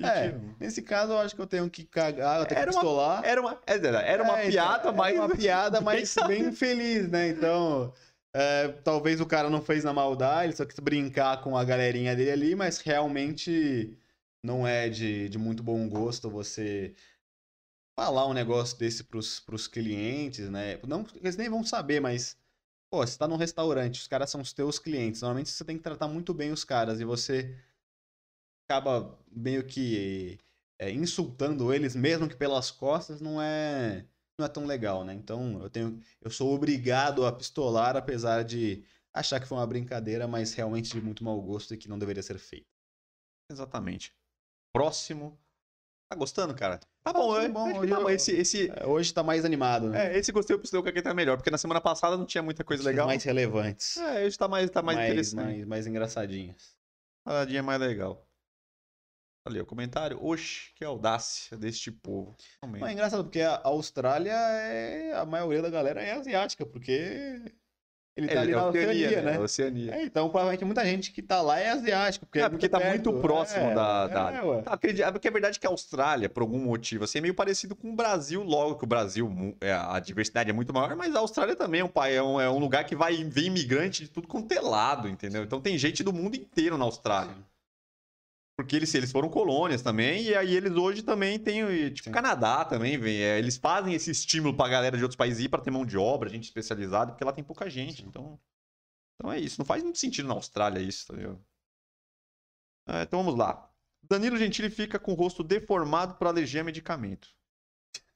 É, é, nesse caso eu acho que eu tenho que cagar, eu tenho era que pistolar. Uma, era uma, era uma é, piada, então, mas... Era uma piada, mas bem feliz, né? Então... É, talvez o cara não fez na maldade, ele só quis brincar com a galerinha dele ali, mas realmente não é de, de muito bom gosto você falar um negócio desse pros, pros clientes, né? Não, eles nem vão saber, mas, pô, você tá num restaurante, os caras são os teus clientes. Normalmente você tem que tratar muito bem os caras e você acaba meio que é, insultando eles, mesmo que pelas costas, não é não é tão legal, né? Então eu tenho, eu sou obrigado a pistolar, apesar de achar que foi uma brincadeira, mas realmente de muito mau gosto e que não deveria ser feito. Exatamente. Próximo. Tá gostando, cara? Tá bom, é, bom. Hoje, eu, esse, esse... É, hoje tá mais animado, né? É, esse gostei, eu pistolei que tá melhor, porque na semana passada não tinha muita coisa legal. mais relevantes. É, hoje tá mais, tá mais, mais interessante. Mais, mais engraçadinhas. A é mais legal. Ali, o comentário. Oxe, que audácia deste povo. Realmente. Mas é engraçado, porque a Austrália é. A maioria da galera é asiática, porque. Ele tá É, ali é na Oceania, né? É Oceania. É, então, provavelmente muita gente que tá lá é asiático. Porque, É, porque tá perto. muito próximo É, da- É, da- ué. Tá, acredi- é porque é verdade que a Austrália, por algum motivo, assim, é meio parecido com o Brasil, logo que o Brasil, é, a diversidade é muito maior, mas a Austrália também é um, pai- é um, é um lugar que vai vem imigrante de tudo quanto é lado, entendeu? Então tem gente do mundo inteiro na Austrália. Porque eles, eles foram colônias também, e aí eles hoje também têm, tipo, Sim. Canadá também, vem, é, eles fazem esse estímulo pra galera de outros países ir pra ter mão de obra, gente especializada, porque lá tem pouca gente, então... Então é isso, não faz muito sentido na Austrália isso, tá ligado? É, então vamos lá. Danilo Gentili fica com o rosto deformado por alergia a medicamento.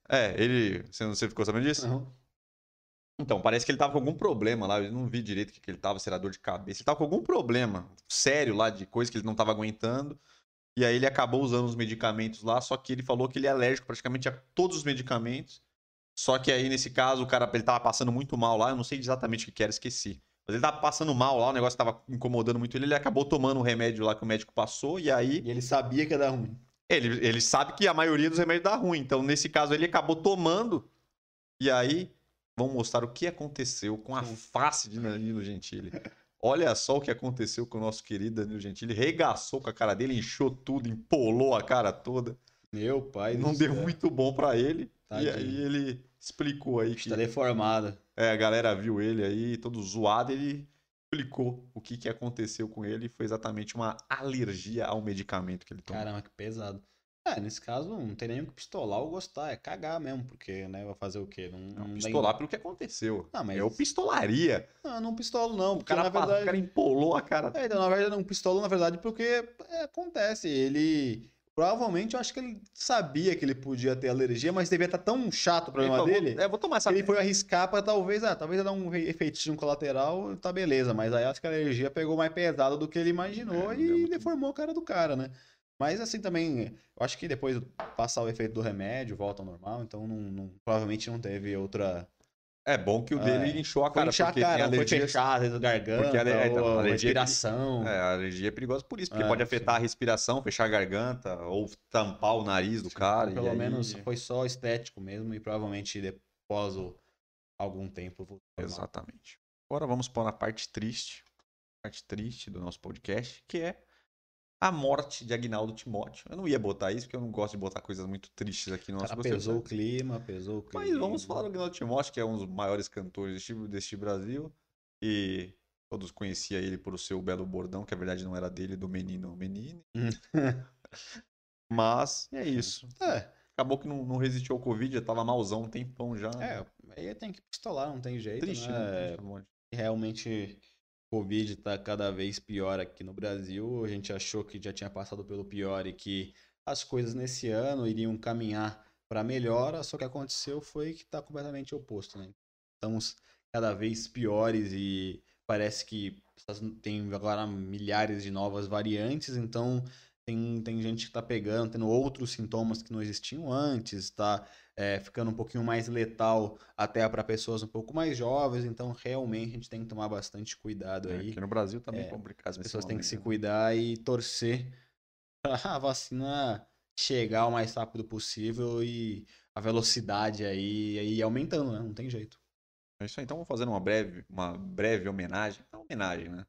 É, ele... Você, não- você ficou sabendo disso? Não. Então, parece que ele tava com algum problema lá. Eu não vi direito o que, que ele tava, se era dor de cabeça. Ele tava com algum problema sério lá de coisa que ele não tava aguentando. E aí ele acabou usando os medicamentos lá, só que ele falou que ele é alérgico praticamente a todos os medicamentos. Só que aí, nesse caso, o cara ele tava passando muito mal lá. Eu não sei exatamente o que que era, esqueci. Mas ele tava passando mal lá, o negócio tava incomodando muito ele. Ele acabou tomando o remédio lá que o médico passou. E aí E ele sabia que ia dar ruim. ele, ele sabe que a maioria dos remédios dá ruim. Então, nesse caso, ele acabou tomando. E aí, vamos mostrar o que aconteceu com a face de Danilo Gentili. Olha só o que aconteceu com o nosso querido Danilo Gentili. Regaçou com a cara dele, inchou tudo, empolou a cara toda. Meu pai Não deu céu. muito bom pra ele. E Tadinho. aí ele explicou aí que Está deformado. é, a galera viu ele aí todo zoado. Ele explicou o que, que aconteceu com ele. Foi exatamente uma alergia ao medicamento que ele tomou. Caramba, que pesado. É, nesse caso não tem nem o que pistolar ou gostar, é cagar mesmo, porque, né, vai fazer o quê? Não, Não, não pistolar pelo que aconteceu. Não, mas- Eu pistolaria. Não, não pistolo não, O porque cara, na verdade... o cara empolou a cara. É, então, na verdade, não pistolo, na verdade, porque é, acontece, ele... Provavelmente, eu acho que ele sabia que ele podia ter alergia, mas devia estar tão chato o problema falou, dele, É, vou tomar essa. ele foi arriscar pra talvez, ah, talvez dar um efeitinho colateral, tá beleza, mas aí acho que a alergia pegou mais pesada do que ele imaginou É, e deformou a cara do cara, né? Mas assim também, eu acho que depois passar o efeito do remédio, volta ao normal, então não, não- provavelmente não teve outra. É bom que o dele É. inchou a Foi cara. inchar a porque cara, tem não foi alergias- fechar, às vezes, a garganta, Porque ale- é, então, a alergia- respiração. É, a alergia é perigosa por isso, porque É, pode afetar sim. a respiração, fechar a garganta, ou tampar o nariz do cara. Pelo aí- menos foi só estético mesmo e provavelmente depois o- algum tempo. Exatamente. Agora vamos para a parte triste. Parte triste do nosso podcast, que é a morte de Agnaldo Timóteo. Eu não ia botar isso, porque eu não gosto de botar coisas muito tristes aqui no nosso cara pesou o clima, pesou o clima. Mas vamos falar do Agnaldo Timóteo, que é um dos maiores cantores deste, deste Brasil. E todos conheciam ele por o seu belo bordão, que a verdade não era dele, do menino menino. (laughs) Mas é isso. É, Acabou que não, não resistiu ao Covid, já tava malzão um tempão já. é, aí tem que pistolar, não tem jeito, triste, né? né? Monte. realmente Covid está cada vez pior aqui no Brasil. A gente achou que já tinha passado pelo pior e que as coisas nesse ano iriam caminhar para melhora, só que aconteceu foi que está completamente oposto, né? Estamos cada vez piores e parece que tem agora milhares de novas variantes, então tem, tem gente que está pegando, tendo outros sintomas que não existiam antes, está ficando um pouquinho mais letal até para pessoas um pouco mais jovens, então realmente a gente tem que tomar bastante cuidado É, aí. Aqui no Brasil também É, é complicado. As pessoas têm que se né? cuidar e torcer para (laughs) a vacina chegar o mais rápido possível e a velocidade aí, aí ir aumentando, né? Não tem jeito. É isso aí. Então vamos fazer uma breve, uma breve homenagem. Uma homenagem, né?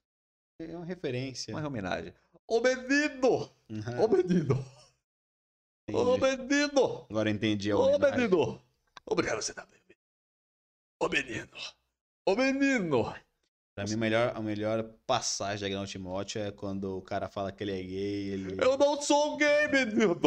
É uma referência. Uma homenagem. Menino! Uhum, menino! Ô menino! Agora entendi a Ô homenagem. menino! Obrigado, você tá bem. Ô menino! Ô menino! Pra mim, a melhor, a melhor passagem de Agnaldo Timóteo é quando o cara fala que ele é gay, ele... Eu não sou gay, menino!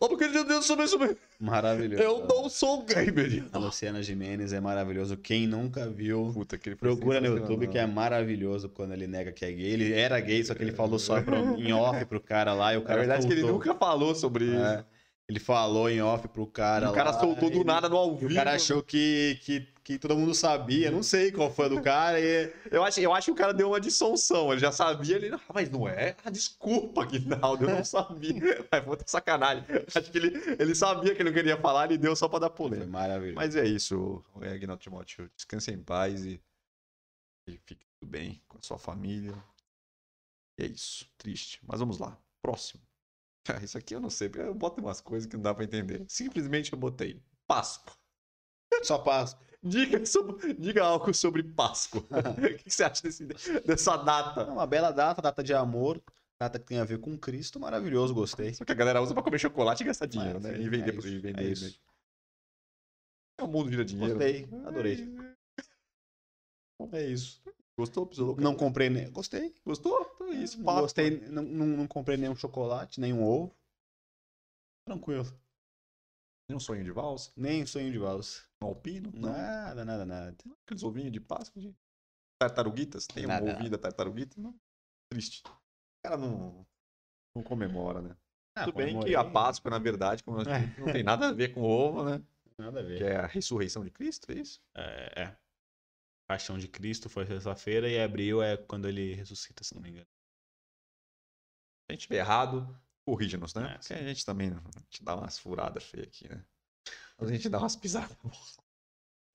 Ô, porque de Deus, sobre isso mesmo. Maravilhoso. Eu não sou gay, A menino! Luciana Gimenez é maravilhoso. Quem nunca viu, Puta, que procura no. YouTube que é maravilhoso quando ele nega que é gay. Ele era gay, só que ele falou só pro- em off pro cara lá e o Na cara verdade, é que ele nunca falou sobre isso. É, ele falou em off pro cara o cara lá, soltou do nada no ao vivo. o cara achou que, que, que todo mundo sabia. Não sei qual foi do cara. E... Eu acho, eu acho que o cara deu uma dissonção. Ele já sabia, ele. Ah, mas não é? Ah, desculpa, Guinaldo, eu não sabia. (laughs) Mas puta sacanagem. Acho que ele, ele sabia que ele não queria falar, ele deu só pra dar Foi polêmica. maravilhoso. Mas é isso, é, Aguinaldo Timóteo. Descanse em paz e, e fique tudo bem com a sua família. E é isso. Triste. Mas vamos lá. Próximo. (laughs) Ah, Isso aqui eu não sei, eu boto umas coisas que não dá pra entender. Simplesmente eu botei Páscoa. Só Páscoa. Diga, sobre, diga algo sobre Páscoa. (laughs) o que você acha desse- dessa É data? uma bela data, data de amor, data que tem a ver com Cristo, maravilhoso, gostei. Só que a galera usa pra comer chocolate e gastar dinheiro, É, né? sim, E vender, é por- isso, e vender. é isso. né? É o mundo vira dinheiro. Gostei, adorei. É isso. Gostou, Pizolo? Não comprei nem. Gostei. Gostou? Então é isso. Não Páscoa. gostei, não, não, não comprei nenhum chocolate, nenhum ovo. Tranquilo. Tem um sonho de valsa? Nem sonho de valsa. Um alpino? Não. Nada, nada, nada. Aqueles ovinhos de Páscoa? De... Tartaruguitas? Tem uma Nada. ovinho da tartaruguita? Não. Triste. O cara não, não comemora, né? Ah, Tudo bem que a Páscoa, na verdade, como nós disse, não tem nada a ver com o ovo, né? Nada a ver. Que é a ressurreição de Cristo, é isso? É, é. Paixão de Cristo foi sexta-feira e abril é quando ele ressuscita, se não me engano. Se a gente estiver errado, corrija-nos, né? É, Porque a gente também a gente dá umas furadas feias aqui, né? A gente dá umas pisadas.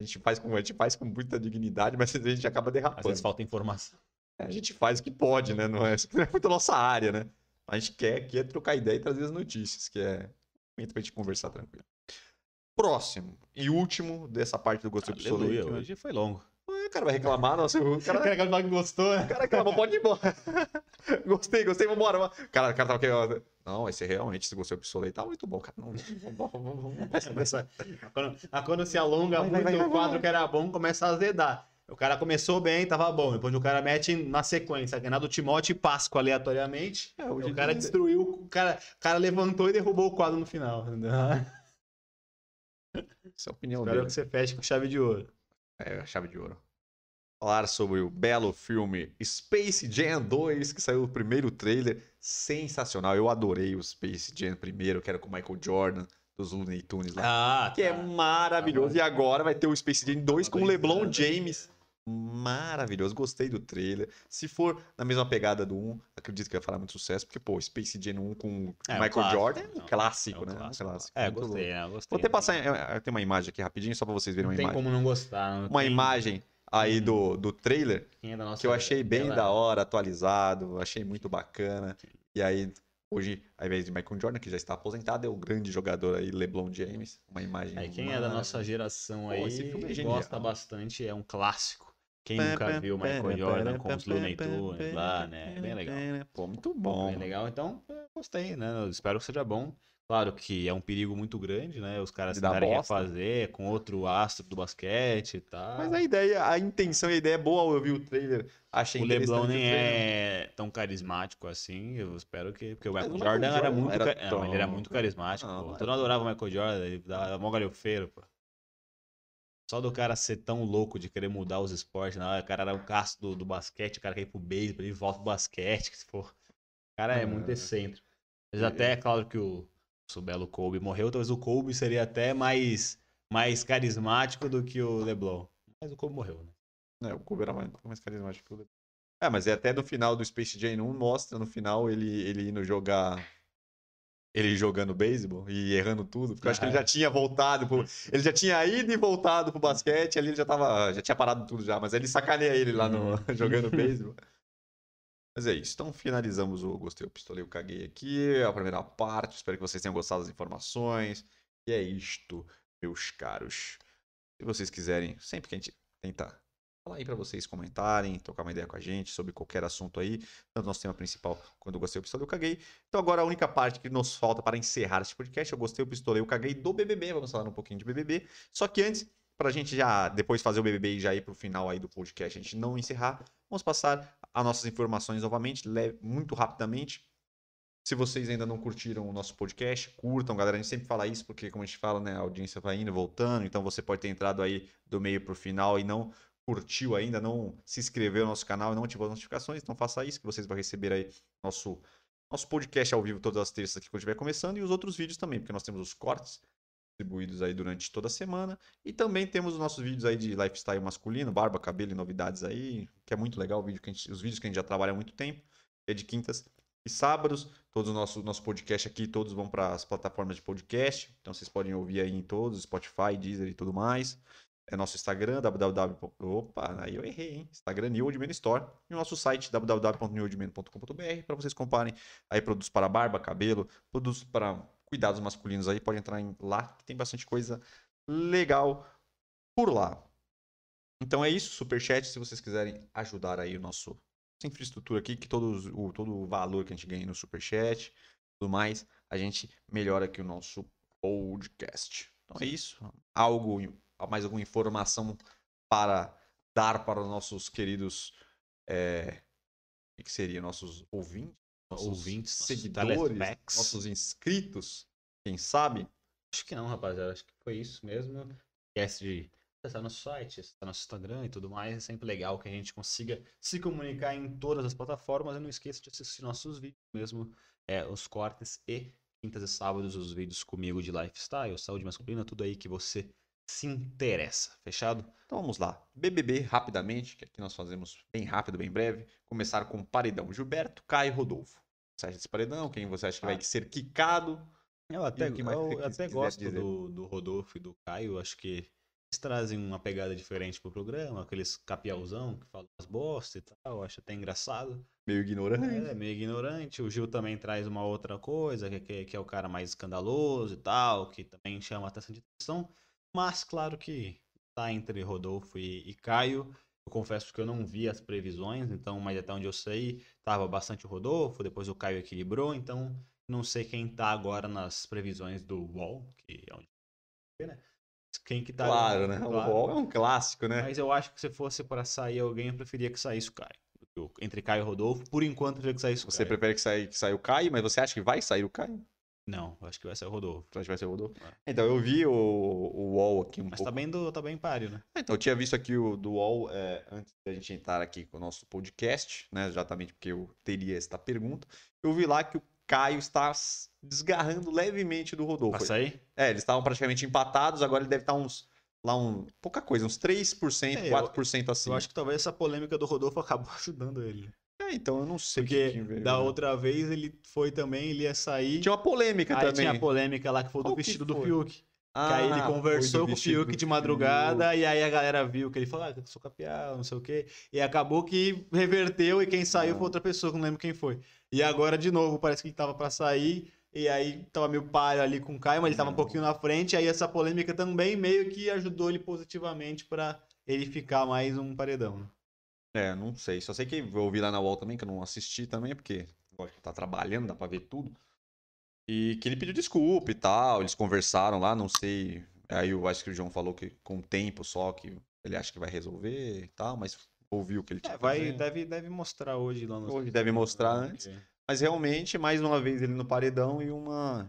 A gente faz com, a gente faz com muita dignidade, mas a gente acaba Às derrapando. vezes falta informação. É, A gente faz o que pode, né? Não é, (laughs) não é muito a nossa área, né? A gente quer aqui é trocar ideia e trazer as notícias, que é momento pra gente conversar tranquilo. Próximo e último dessa parte do Aleluia, Absoluto. hoje foi longo. O cara vai reclamar, nossa, o cara, que falar que gostou, né? o cara reclama, pode ir embora. (laughs) gostei, gostei, vambora. Cara, o cara tava aqui, não, esse realmente, se gostei do Absoluto, tá muito bom, cara. Não, vamos, vamos. Quando, quando se alonga Vai, muito vai, vai, o quadro que era bom, começa a azedar. O cara começou bem, tava bom. Depois o cara mete na sequência, ganhar do Timóteo e Páscoa aleatoriamente. É, o em cara destruiu, o cara, o cara levantou e derrubou o quadro no final. Essa é a opinião Espero dele. que você feche com chave de ouro. É, chave de ouro. Falar sobre o belo filme Space Jam 2, que saiu o primeiro trailer. Sensacional. Eu adorei o Space Jam primeiro, que era com o Michael Jordan, dos Looney Tunes lá. Ah, que é maravilhoso. Tá E agora vai ter o Space Jam 2 com o LeBron. James. Maravilhoso, gostei do trailer. Se for na mesma pegada do 1, acredito que vai falar muito sucesso, porque, pô, Space Jam 1 com É, Michael clássico, Jordan é um não, clássico, é um né? Um clássico. É, gostei, né? Gostei. Vou até passar. é, é, Tem uma imagem aqui rapidinho, só pra vocês verem Não uma tem imagem. como não gostar. não Uma tem- imagem aí Hum. do, do trailer é que eu achei bem tela- da hora, atualizado, achei muito bacana. E aí, hoje, ao invés de Michael Jordan, que já está aposentado, é o grande jogador aí, LeBron James. Uma imagem. Aí, quem é da nossa geração Pô, aí esse filme é gosta bastante, é um clássico. Quem nunca viu Michael Jordan com os Looney Tunes lá, né? Bem legal. Pô, muito bom. Bem legal, então gostei, né? Eu espero que seja bom. Claro que é um perigo muito grande, né? Os caras tentarem refazer com outro astro do basquete e tal. Mas a ideia, a intenção e a ideia é boa. Eu vi o trailer, achei o LeBron nem é tão carismático assim. Eu espero que. Porque o Michael o Michael Jordan era Jordan muito. era ca- Não, ele era tão- muito carismático. Não, pô. não Todo mundo adorava o Michael Jordan. Ele dava mó galhofeiro, pô. Só do cara ser tão louco de querer mudar os esportes, né? O cara era o caço do, do basquete, o cara quer ir pro beisebol, ele volta pro basquete. que se for. O cara é muito Ah. excêntrico. Mas até é claro que o, o belo Kobe morreu, talvez o Kobe seria até mais, mais carismático do que o LeBron. Mas o Kobe morreu, né? É, o Kobe era mais, mais carismático que o LeBron. É, mas é até no final do Space Jam 1 mostra no final ele, ele indo jogar. Ele jogando beisebol e errando tudo. Porque eu acho que ele já tinha voltado pro. Ele já tinha ido e voltado pro basquete, ali ele já tava. Já tinha parado tudo já, mas ele sacaneia ele lá no, (laughs) jogando beisebol. Mas é isso. Então finalizamos o Gostei, eu pistolei, eu caguei aqui. A primeira parte. Espero que vocês tenham gostado das informações. E é isto, meus caros. Se vocês quiserem, sempre que a gente tenta falar aí pra vocês comentarem, trocar uma ideia com a gente sobre qualquer assunto aí, tanto nosso tema principal quanto eu gostei, eu pistolei, eu caguei. Então agora a única parte que nos falta para encerrar esse podcast, eu gostei, eu pistolei, eu caguei do BBB, vamos falar um pouquinho de BBB. Só que antes, pra gente já depois fazer o BBB e já ir pro final aí do podcast, a gente não encerrar, vamos passar as nossas informações novamente, muito rapidamente. Se vocês ainda não curtiram o nosso podcast, curtam, galera. A gente sempre fala isso porque, como a gente fala, né, a audiência vai indo, voltando. Então você pode ter entrado aí do meio pro final e não curtiu ainda, não se inscreveu no nosso canal e não ativou as notificações. Então faça isso que vocês vão receber aí nosso, nosso podcast ao vivo todas as terças aqui quando estiver começando e os outros vídeos também, porque nós temos os cortes distribuídos aí durante toda a semana. E também temos os nossos vídeos aí de lifestyle masculino, barba, cabelo e novidades aí, que é muito legal, vídeo gente- os vídeos que a gente já trabalha há muito tempo, é de quintas e sábados. Todos os nossos nosso podcast aqui, todos vão para as plataformas de podcast, então vocês podem ouvir aí em todos, Spotify, Deezer e tudo mais. é nosso Instagram, www. Opa, aí eu errei, hein? Instagram New Old Man Store. E o nosso site, www.newoldman.com.br, para vocês comprarem aí produtos para barba, cabelo, produtos para cuidados masculinos aí. Pode entrar em lá, que tem bastante coisa legal por lá. Então é isso, superchat, se vocês quiserem ajudar aí o nosso infraestrutura aqui, que todos, o, todo o valor que a gente ganha no superchat, tudo mais, a gente melhora aqui o nosso podcast. Então é isso. Algo mais alguma informação para dar para os nossos queridos. É, que seria? Nossos ouvintes? Nossos Ouvintes, nossos seguidores? telespects. Nossos inscritos? Quem sabe? Acho que não, rapaziada. Acho que foi isso mesmo. Esquece de acessar nosso site, acessar nosso Instagram e tudo mais. É sempre legal que a gente consiga se comunicar em todas as plataformas. E não esqueça de assistir nossos vídeos mesmo, é, os cortes e quintas e sábados os vídeos comigo de lifestyle, saúde masculina, tudo aí que você se interessa. Fechado? Então vamos lá. BBB, rapidamente, que aqui nós fazemos bem rápido, bem breve. Começar com paredão. Gilberto, Caio, Rodolfo. Você acha desse paredão? Quem você acha que vai Ah. ser quicado? Eu até, o que mais eu você até gosto do, do Rodolfo e do Caio. Acho que eles trazem uma pegada diferente pro programa. Aqueles capiauzão que falam as bosta e tal. Acho até engraçado. Meio ignorante. É, meio ignorante. O Gil também traz uma outra coisa, que, que, que é o cara mais escandaloso e tal, que também chama a atenção de atenção. Mas, claro que tá entre Rodolfo e, e Caio. Eu confesso que eu não vi as previsões, então, mas até onde eu sei, tava bastante o Rodolfo, depois o Caio equilibrou, então não sei quem tá agora nas previsões do UOL, que é onde né? Quem que tá Claro, né? Claro. O UOL é um clássico, né? Mas eu acho que se fosse para sair alguém, eu preferia que saísse o Caio. Eu- Entre Caio e Rodolfo, por enquanto eu preferia que saísse o Você Caio. prefere que saia, que saia o Caio, mas você acha que vai sair o Caio? Não, eu acho que vai ser o Rodolfo. Acha que vai ser o Rodolfo? É. Então, eu vi o, o UOL aqui um Mas pouco. tá bem, do, tá bem páreo, né? Então, eu tinha visto aqui o do UOL é, antes da gente entrar aqui com o nosso podcast, né? Exatamente porque eu teria esta pergunta. Eu vi lá que o Caio está desgarrando levemente do Rodolfo. Pra sair? É, eles estavam praticamente empatados, agora ele deve estar uns. Lá um. Pouca coisa, uns 3%, É, eu- 4% assim. Eu acho que talvez essa polêmica do Rodolfo (laughs) acabou ajudando ele. É, então eu não sei Porque que da outra vez ele foi também, ele ia sair. Tinha uma polêmica aí também. tinha a polêmica lá que foi do Qual que vestido do foi? Fiuk. que aí ele Ah, conversou do com o Fiuk do de madrugada e aí a galera viu que ele falou, ah, eu sou capial, não sei o quê. E acabou que reverteu e quem saiu Ah. foi outra pessoa, que não lembro quem foi. E agora, de novo, parece que ele tava pra sair. E aí tava meio palho ali com o Caio, mas ele tava um Não. pouquinho na frente. E aí essa polêmica também meio que ajudou ele positivamente pra ele ficar mais um paredão. É, não sei. Só sei que eu ouvi lá na UOL também, que eu não assisti também, porque tá trabalhando, dá pra ver tudo. E que ele pediu desculpa e tal, eles conversaram lá, não sei. Aí eu acho que o João falou que com o tempo só, que ele acha que vai resolver e tal, mas ouviu o que ele tinha É, vai, deve, deve mostrar hoje lá no. Hoje deve mostrar antes. Mas realmente, mais uma vez ele no paredão e uma,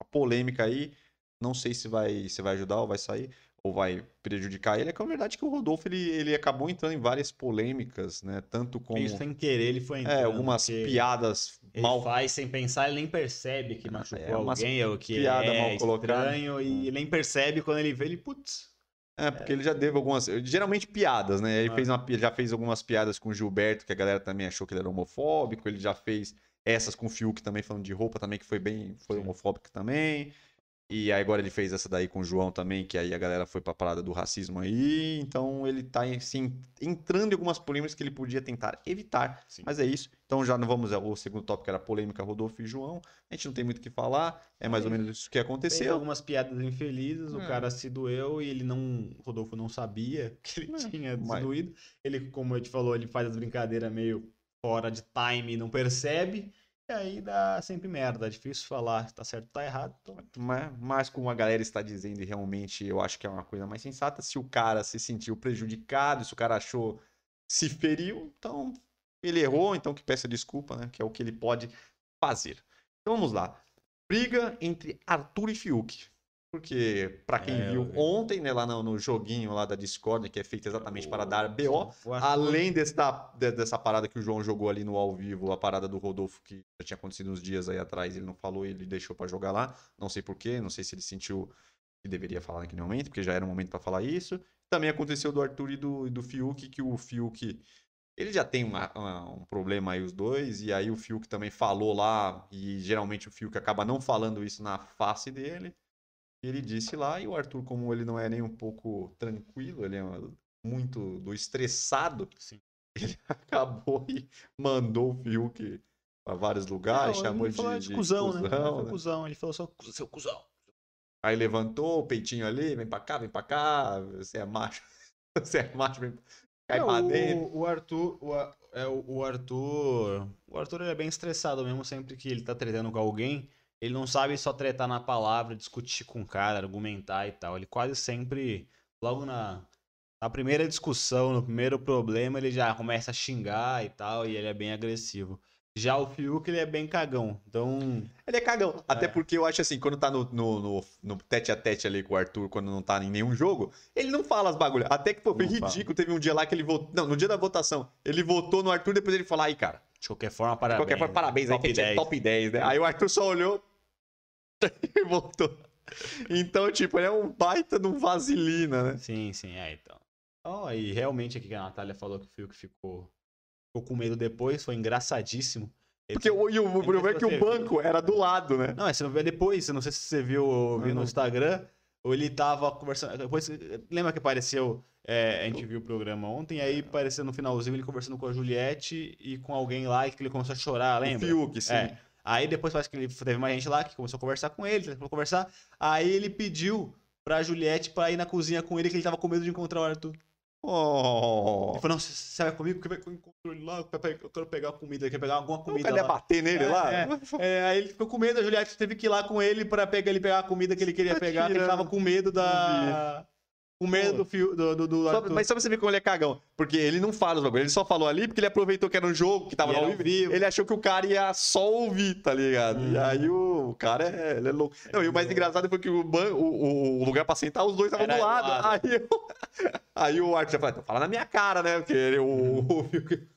uma polêmica aí. Não sei se vai, se vai ajudar ou vai sair, ou vai prejudicar ele. É que a verdade é que o Rodolfo ele, ele acabou entrando em várias polêmicas, né? Tanto como. Meio sem querer ele foi entrando. É, algumas piadas Ele mal. faz sem pensar, ele nem percebe que machucou é alguém, ou que piada é mal colocada. estranho, e ele nem percebe quando ele vê, ele, putz, É, porque ele já teve algumas. Geralmente piadas, né? Ele Ah. fez uma, já fez algumas piadas com o Gilberto, que a galera também achou que ele era homofóbico. Ele já fez essas com o Fiuk também, falando de roupa também, que foi bem. Foi Sim. homofóbico também. E agora ele fez essa daí com o João também, que aí a galera foi pra parada do racismo aí. Então ele tá assim, entrando em algumas polêmicas que ele podia tentar evitar. Sim. Mas é isso. Então já não vamos. O segundo tópico era polêmica Rodolfo e João. A gente não tem muito o que falar. É mais ou menos isso que aconteceu. algumas piadas infelizes, o É. cara se doeu e ele não, o Rodolfo não sabia (laughs) que ele É, tinha mas- se doído. Ele, como eu te falou, ele faz as brincadeiras meio fora de time e não percebe, e aí dá sempre merda, é difícil falar se tá certo ou tá errado. Então, Mas, mas como a galera está dizendo, e realmente eu acho que é uma coisa mais sensata, se o cara se sentiu prejudicado, se o cara achou, se feriu, então ele errou, então que peça desculpa, né? Que é o que ele pode fazer. Então vamos lá. Briga entre Arthur e Fiuk. Porque, pra quem É, viu ontem, né, lá no, no joguinho lá da Discord, que é feito exatamente para dar BO, Além dessa, de- dessa parada que o João jogou ali no ao vivo, a parada do Rodolfo que já tinha acontecido uns dias aí atrás, ele não falou, ele deixou pra jogar lá. Não sei porquê, não sei se ele sentiu que deveria falar naquele momento, porque já era o momento pra falar isso. Também aconteceu do Arthur e do, e do Fiuk, que o Fiuk. Ele já tem uma- uma- um problema aí, os dois, e aí o Fiuk também falou lá, e geralmente o Fiuk acaba não falando isso na face dele. E ele disse lá, e o Arthur, como ele não é nem um pouco tranquilo, ele é muito do estressado, Sim. ele (laughs) acabou e mandou o Fiuk para vários lugares, Não, chamou ele de, falou de cuzão, né? Ele cuzão, foi né? cuzão. Ele falou só, seu cuzão. Aí levantou o peitinho ali, vem pra cá, vem pra cá, você é macho, (laughs) você é macho, vem cai É, pra dentro. o, o Arthur, o, é, o, Arthur, o Arthur é bem estressado mesmo sempre que ele tá tretando com alguém. Ele não sabe só tretar na palavra, discutir com o cara, argumentar e tal. Ele quase sempre, logo na, na primeira discussão, no primeiro problema, ele já começa a xingar e tal, e ele é bem agressivo. Já o Fiuk, ele é bem cagão. Então, Ele é cagão. Até É. porque eu acho assim, quando tá no, no, no, no tete a tete ali com o Arthur, quando não tá em nenhum jogo, ele não fala as bagulhas. Até que, pô, foi Não fala. ridículo. Teve um dia lá que ele votou. Não, no dia da votação, ele votou no Arthur, depois ele falou, aí, cara, de qualquer forma, de parabéns. qualquer forma, parabéns aí, Top que a gente é 10. top 10, né? Aí o Arthur só olhou (laughs) e votou. Então, tipo, ele é um baita de um vaselina, né? Sim, sim, é, então. Ó, e realmente aqui que a Natália falou que o Fiuk ficou, ficou com medo depois, foi engraçadíssimo. Porque o, e o, o problema é que o banco era do lado, né? Não, é, você não vê depois, não sei se você viu, viu no Instagram, ou ele tava conversando. Depois, lembra que apareceu. é, a gente viu o programa ontem, aí apareceu no finalzinho ele conversando com a Juliette e com alguém lá que ele começou a chorar, O lembra? Fiuk, sim. É. Aí depois parece que ele, teve mais gente lá que começou a conversar com ele, começou a conversar. Aí ele pediu pra Juliette pra ir na cozinha com ele, que ele tava com medo de encontrar o Arthur. Oh. Ele falou, não, você vai comigo? Porque vai com o ele lá, eu quero pegar comida, ele quer pegar alguma comida lá. bater nele É, lá? é. É, aí ele ficou com medo, a Juliette teve que ir lá com ele pra pegar, ele pegar a comida que ele queria Tá pegar, que ele tava com medo da... Com medo do fio, do, do, do Só- mas só pra você ver como ele é cagão. Porque ele não fala os bagulhos, ele só falou ali porque ele aproveitou que era um jogo, que tava E no era ao vivo. Ele achou que o cara ia só ouvir, tá ligado? E Uhum. aí o, o cara é, ele é louco. Não, e o mais engraçado foi que o, ban- o, o lugar pra sentar, os dois estavam do do lado. lado. Aí, eu- (laughs) aí o Arthur já falou, "Então fala na minha cara, né? Porque ele, o, o (laughs) Fiuk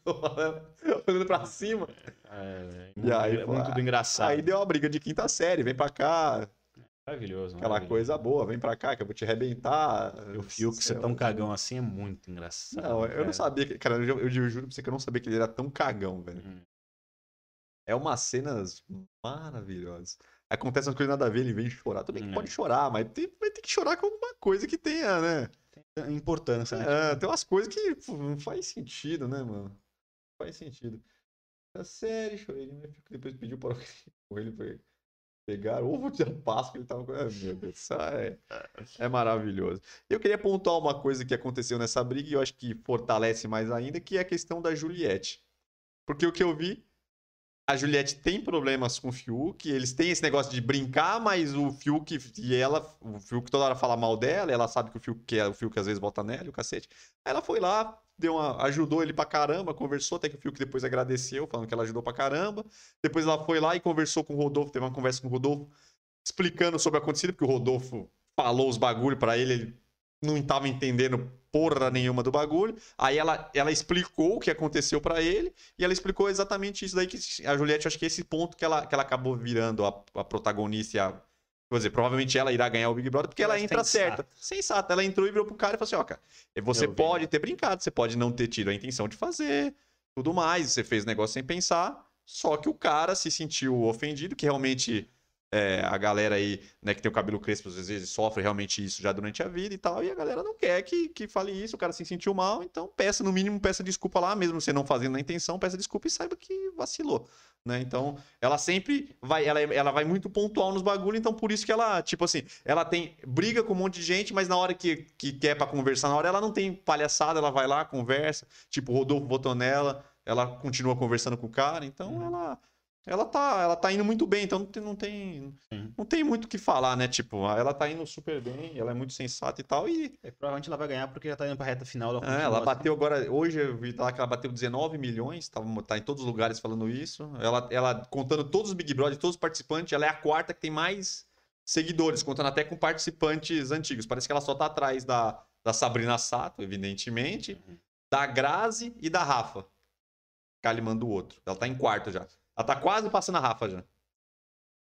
olhando pra cima. É, E aí, é pô, muito do engraçado. Aí deu uma briga de quinta série, vem pra cá, Maravilhoso, aquela maravilhoso. coisa boa, vem pra cá que eu vou te arrebentar. E o Fiuk ser tão cagão assim é muito engraçado. Não, eu não cara. sabia. que- Cara, eu, eu juro pra você que eu não sabia que ele era tão cagão, velho. Uhum. É umas cenas maravilhosas. Acontece umas coisas nada a ver, ele vem chorar. Tudo bem que É. pode chorar, mas tem, vai ter que chorar com alguma coisa que tenha, né? Importância, né? É, tem umas coisas que pô, não faz sentido, né, mano? Não faz sentido. A série, chorei que depois pediu para (laughs) ele pra pegar ovo de Páscoa, ele tava com. Ah, meu Deus, isso é, (laughs) é maravilhoso. Eu queria pontuar uma coisa que aconteceu nessa briga e eu acho que fortalece mais ainda, que é a questão da Juliette. Porque o que eu vi, a Juliette tem problemas com o Fiuk, eles têm esse negócio de brincar, mas o Fiuk e ela, o Fiuk toda hora fala mal dela, ela sabe que o Fiuk, que é, o Fiuk às vezes bota nela o cacete. Aí ela foi lá, deu uma, ajudou ele pra caramba, conversou, até que o Fiuk depois agradeceu, falando que ela ajudou pra caramba. Depois ela foi lá e conversou com o Rodolfo, teve uma conversa com o Rodolfo, explicando sobre o acontecido, porque o Rodolfo falou os bagulho pra ele, ele não tava entendendo porra nenhuma do bagulho. Aí ela, ela explicou o que aconteceu pra ele, e ela explicou exatamente isso daí que a Juliette, acho que é esse ponto que ela, que ela acabou virando a, a protagonista e a. Vou dizer, provavelmente ela irá ganhar o Big Brother porque ela Ela é entra sensata. certa. Sensata. Ela entrou e virou pro cara e falou assim: ó, cara, você Eu vi. pode ter brincado, você pode não ter tido a intenção de fazer, tudo mais, você fez o negócio sem pensar. Só que o cara se sentiu ofendido, que realmente é, a galera aí, né, que tem o cabelo crespo, às vezes sofre realmente isso já durante a vida e tal, e a galera não quer que, que fale isso, o cara se sentiu mal, então peça, no mínimo, peça desculpa lá, mesmo você não fazendo na intenção, peça desculpa e saiba que vacilou, né? Então, ela sempre vai, ela, ela vai muito pontual nos bagulho, então por isso que ela, tipo assim, ela tem, briga com um monte de gente, mas na hora que, que quer pra conversar, na hora ela não tem palhaçada, ela vai lá, conversa, tipo, o Rodolfo votou nela, ela continua conversando com o cara, então Uhum. ela ela tá, ela tá indo muito bem, então não tem, não tem, Sim. não tem muito o que falar, né? Tipo, ela tá indo super bem, ela é muito sensata e tal, e É, provavelmente ela vai ganhar porque já tá indo pra reta final. Ela, é, ela bateu agora, hoje eu vi lá que ela bateu 19 milhões, tá, tá em todos os lugares falando isso. Ela, ela contando todos os Big Brother, todos os participantes, ela é a quarta que tem mais seguidores, contando até com participantes antigos. Parece que ela só tá atrás da, da Sabrina Sato, evidentemente, Uhum. da Grazi e da Rafa. Kalimann do outro. Ela tá em quarto já. Ela tá quase passando a Rafa já.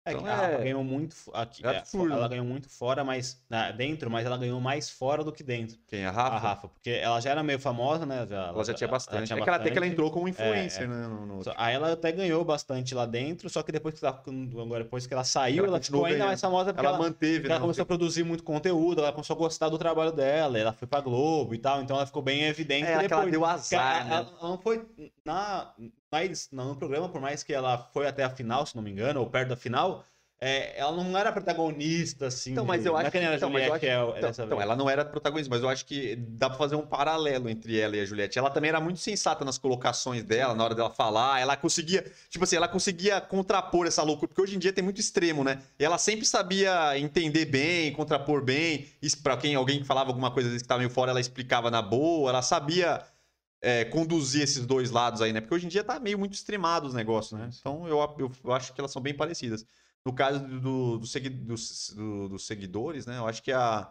É, Então que a Rafa é- ganhou muito aqui, é é, ela ganhou muito fora, mas na- dentro, mas ela ganhou mais fora do que dentro. Quem? A A Rafa? Rafa, porque ela já era meio famosa, né? Ela já tinha bastante. tinha é que ela até que ela entrou como influencer, é. né? no- no- Só- Aí ela até ganhou bastante lá dentro, só que depois que ela, agora depois que ela saiu, Ela ela, ficou ainda ganhando. mais famosa porque Ela, ela, manteve, né? ela começou a produzir muito conteúdo, ela começou a gostar do trabalho dela, ela foi pra Globo e tal, então ela ficou bem evidente É, que ela depois. deu ela, azar, né? ela- ela não foi na, edi- no programa, por mais que ela foi até a final, se não me engano, ou perto da final, é, ela não era protagonista, assim. Então, mas eu é acho que que- então, mas Juliette é, é Então, então, ela não era protagonista, mas eu acho que dá pra fazer um paralelo entre ela e a Juliette. Ela também era muito sensata nas colocações dela, na hora dela falar. Ela conseguia, tipo assim, ela conseguia contrapor essa loucura, porque hoje em dia tem muito extremo, né? E ela sempre sabia entender bem, contrapor bem. Isso pra quem alguém que falava alguma coisa que tava meio fora, ela explicava na boa. Ela sabia é, conduzir esses dois lados aí, né? Porque hoje em dia tá meio muito extremado os negócios, né? Então eu, eu, eu acho que elas são bem parecidas. No caso do, do, segui- dos, do- dos seguidores, né? Eu acho que a,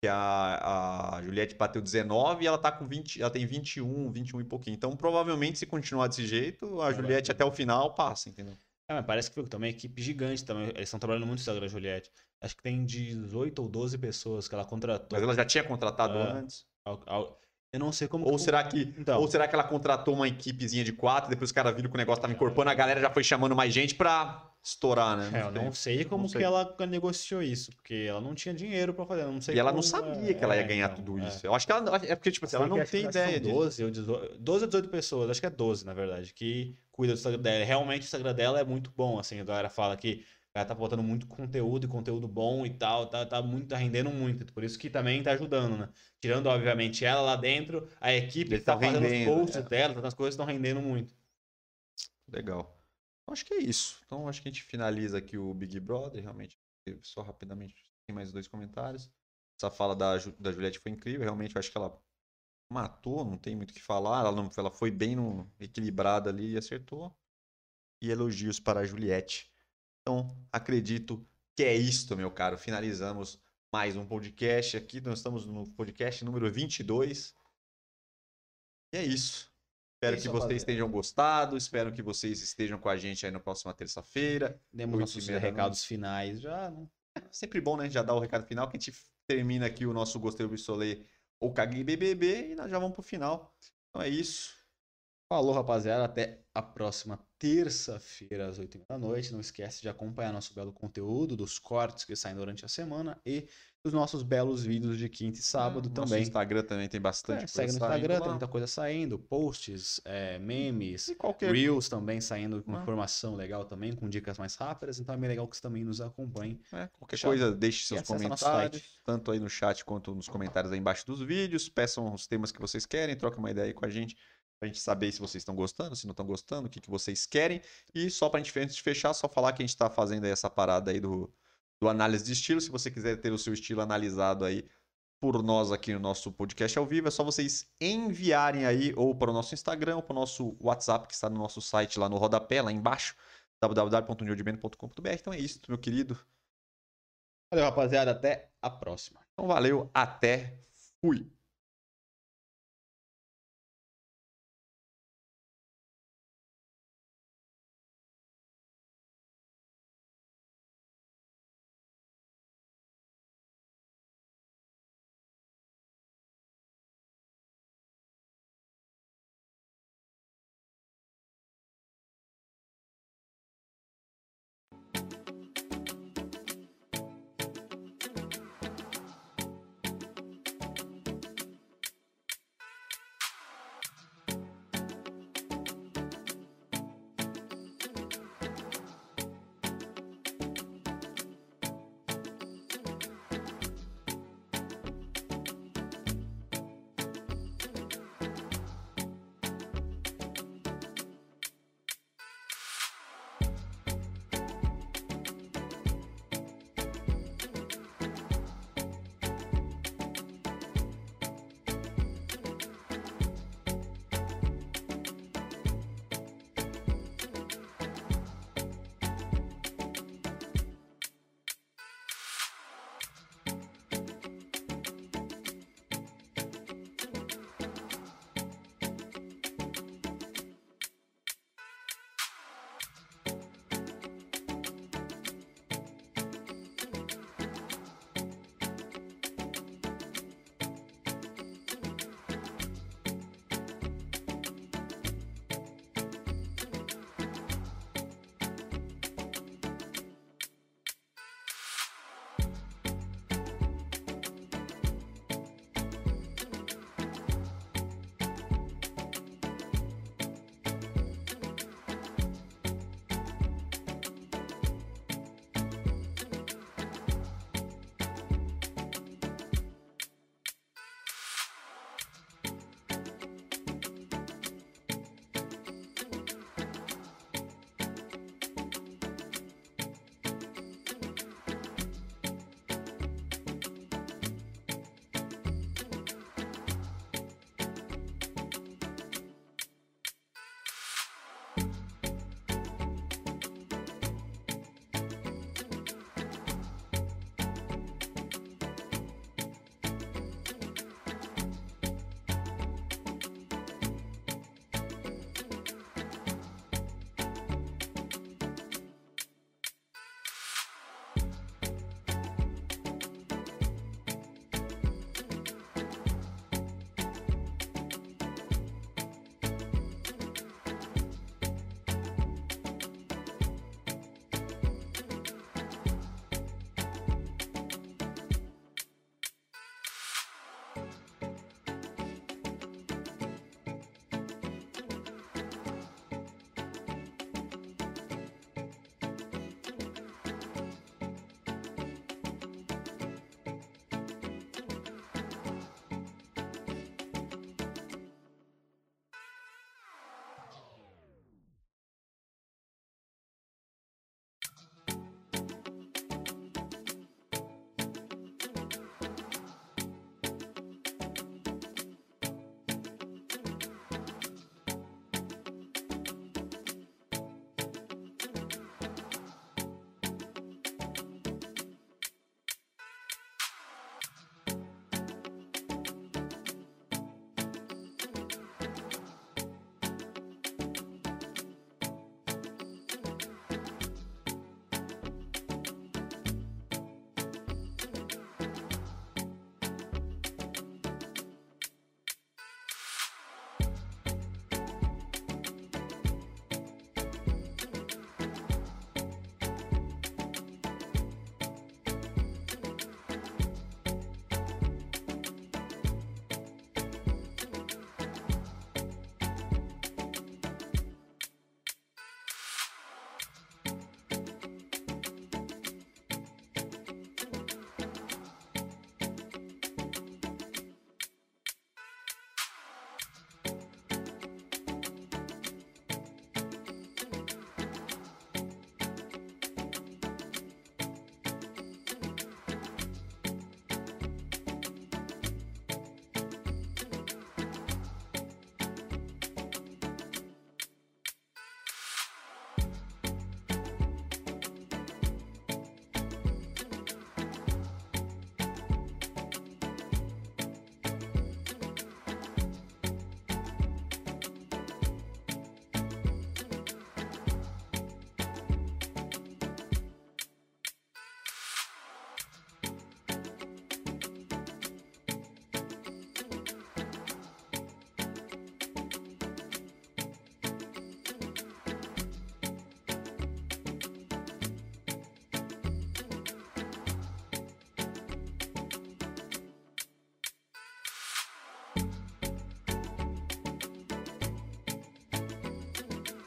que a, a Juliette bateu 19 e ela tá com 20, ela tem 21, 21 e pouquinho. Então, provavelmente, se continuar desse jeito, a Juliette até o final passa, entendeu? É, mas parece que foi também uma equipe gigante também. Eles estão trabalhando muito no Instagram, Juliette. Acho que tem 18 ou 12 pessoas que ela contratou. Mas ela já tinha contratado Ah. antes. Ao- ao- Eu não sei como. Ou que- será que Então. ou será que ela contratou uma equipezinha de quatro, depois os caras viram que o negócio tava encorpando, a galera já foi chamando mais gente pra estourar, né? É, eu não sei como Não sei. que ela negociou isso, porque ela não tinha dinheiro pra fazer. eu Não sei E ela não sabia é, que ela ia é, ganhar então, tudo é. isso. Eu acho que ela. É porque, tipo assim, ela não tem são ideia disso. 12 ou 18, 12 ou 18 pessoas, acho que é 12, na verdade, que cuida do Instagram dela. Realmente o Instagram dela é muito bom, assim, a galera fala que ela tá botando muito conteúdo e conteúdo bom e tal, tá, tá, muito, tá rendendo muito. Por isso que também tá ajudando, né? Tirando, obviamente, ela lá dentro, a equipe que tá tão fazendo rendendo, os posts é. dela, as coisas estão rendendo muito. Legal. Acho que é isso. Então acho que a gente finaliza aqui o Big Brother, realmente. Só rapidamente, tem mais dois comentários. Essa fala da, da Juliette foi incrível, realmente eu acho que ela matou, não tem muito o que falar. Ela, não, ela foi bem no, equilibrada ali e acertou. E elogios para a Juliette. Então, acredito que é isto, meu caro. Finalizamos mais um podcast aqui. Nós estamos no podcast número 22. E é isso. Espero que vocês rapaziada. tenham gostado. Espero que vocês estejam com a gente aí na próxima terça-feira. Demos nossos recados finais já, né? Sempre bom, né? Já dar o recado final, que a gente termina aqui o nosso Gostei do Bissolê ou Caguei BBB e nós já vamos pro final. Então é isso. Falou, rapaziada. Até a próxima terça-feira, às 8 da noite. Não esquece de acompanhar nosso belo conteúdo, dos cortes que saem durante a semana e dos nossos belos vídeos de quinta e sábado Nosso também. Instagram também tem bastante É, segue no coisa Instagram, lá. tem muita coisa saindo, posts, é, memes, E qualquer Reels também saindo com Ah. informação legal também, com dicas mais rápidas. Então é bem legal que você também nos acompanhe. É, qualquer coisa, deixe seus nosso comentários, tanto aí no chat quanto nos comentários aí embaixo dos vídeos. Peçam os temas que vocês querem, troquem uma ideia aí com a gente, pra gente saber se vocês estão gostando, se não estão gostando, o que, que vocês querem. E só pra gente, antes de fechar, só falar que a gente tá fazendo aí essa parada aí do, do análise de estilo. Se você quiser ter o seu estilo analisado aí por nós aqui no nosso podcast ao vivo, é só vocês enviarem aí ou para o nosso Instagram ou para o nosso WhatsApp, que está no nosso site lá no rodapé, lá embaixo, www.newdibendo.com.br. Então é isso, meu querido. Valeu, rapaziada. Até a próxima. Então valeu, até, fui!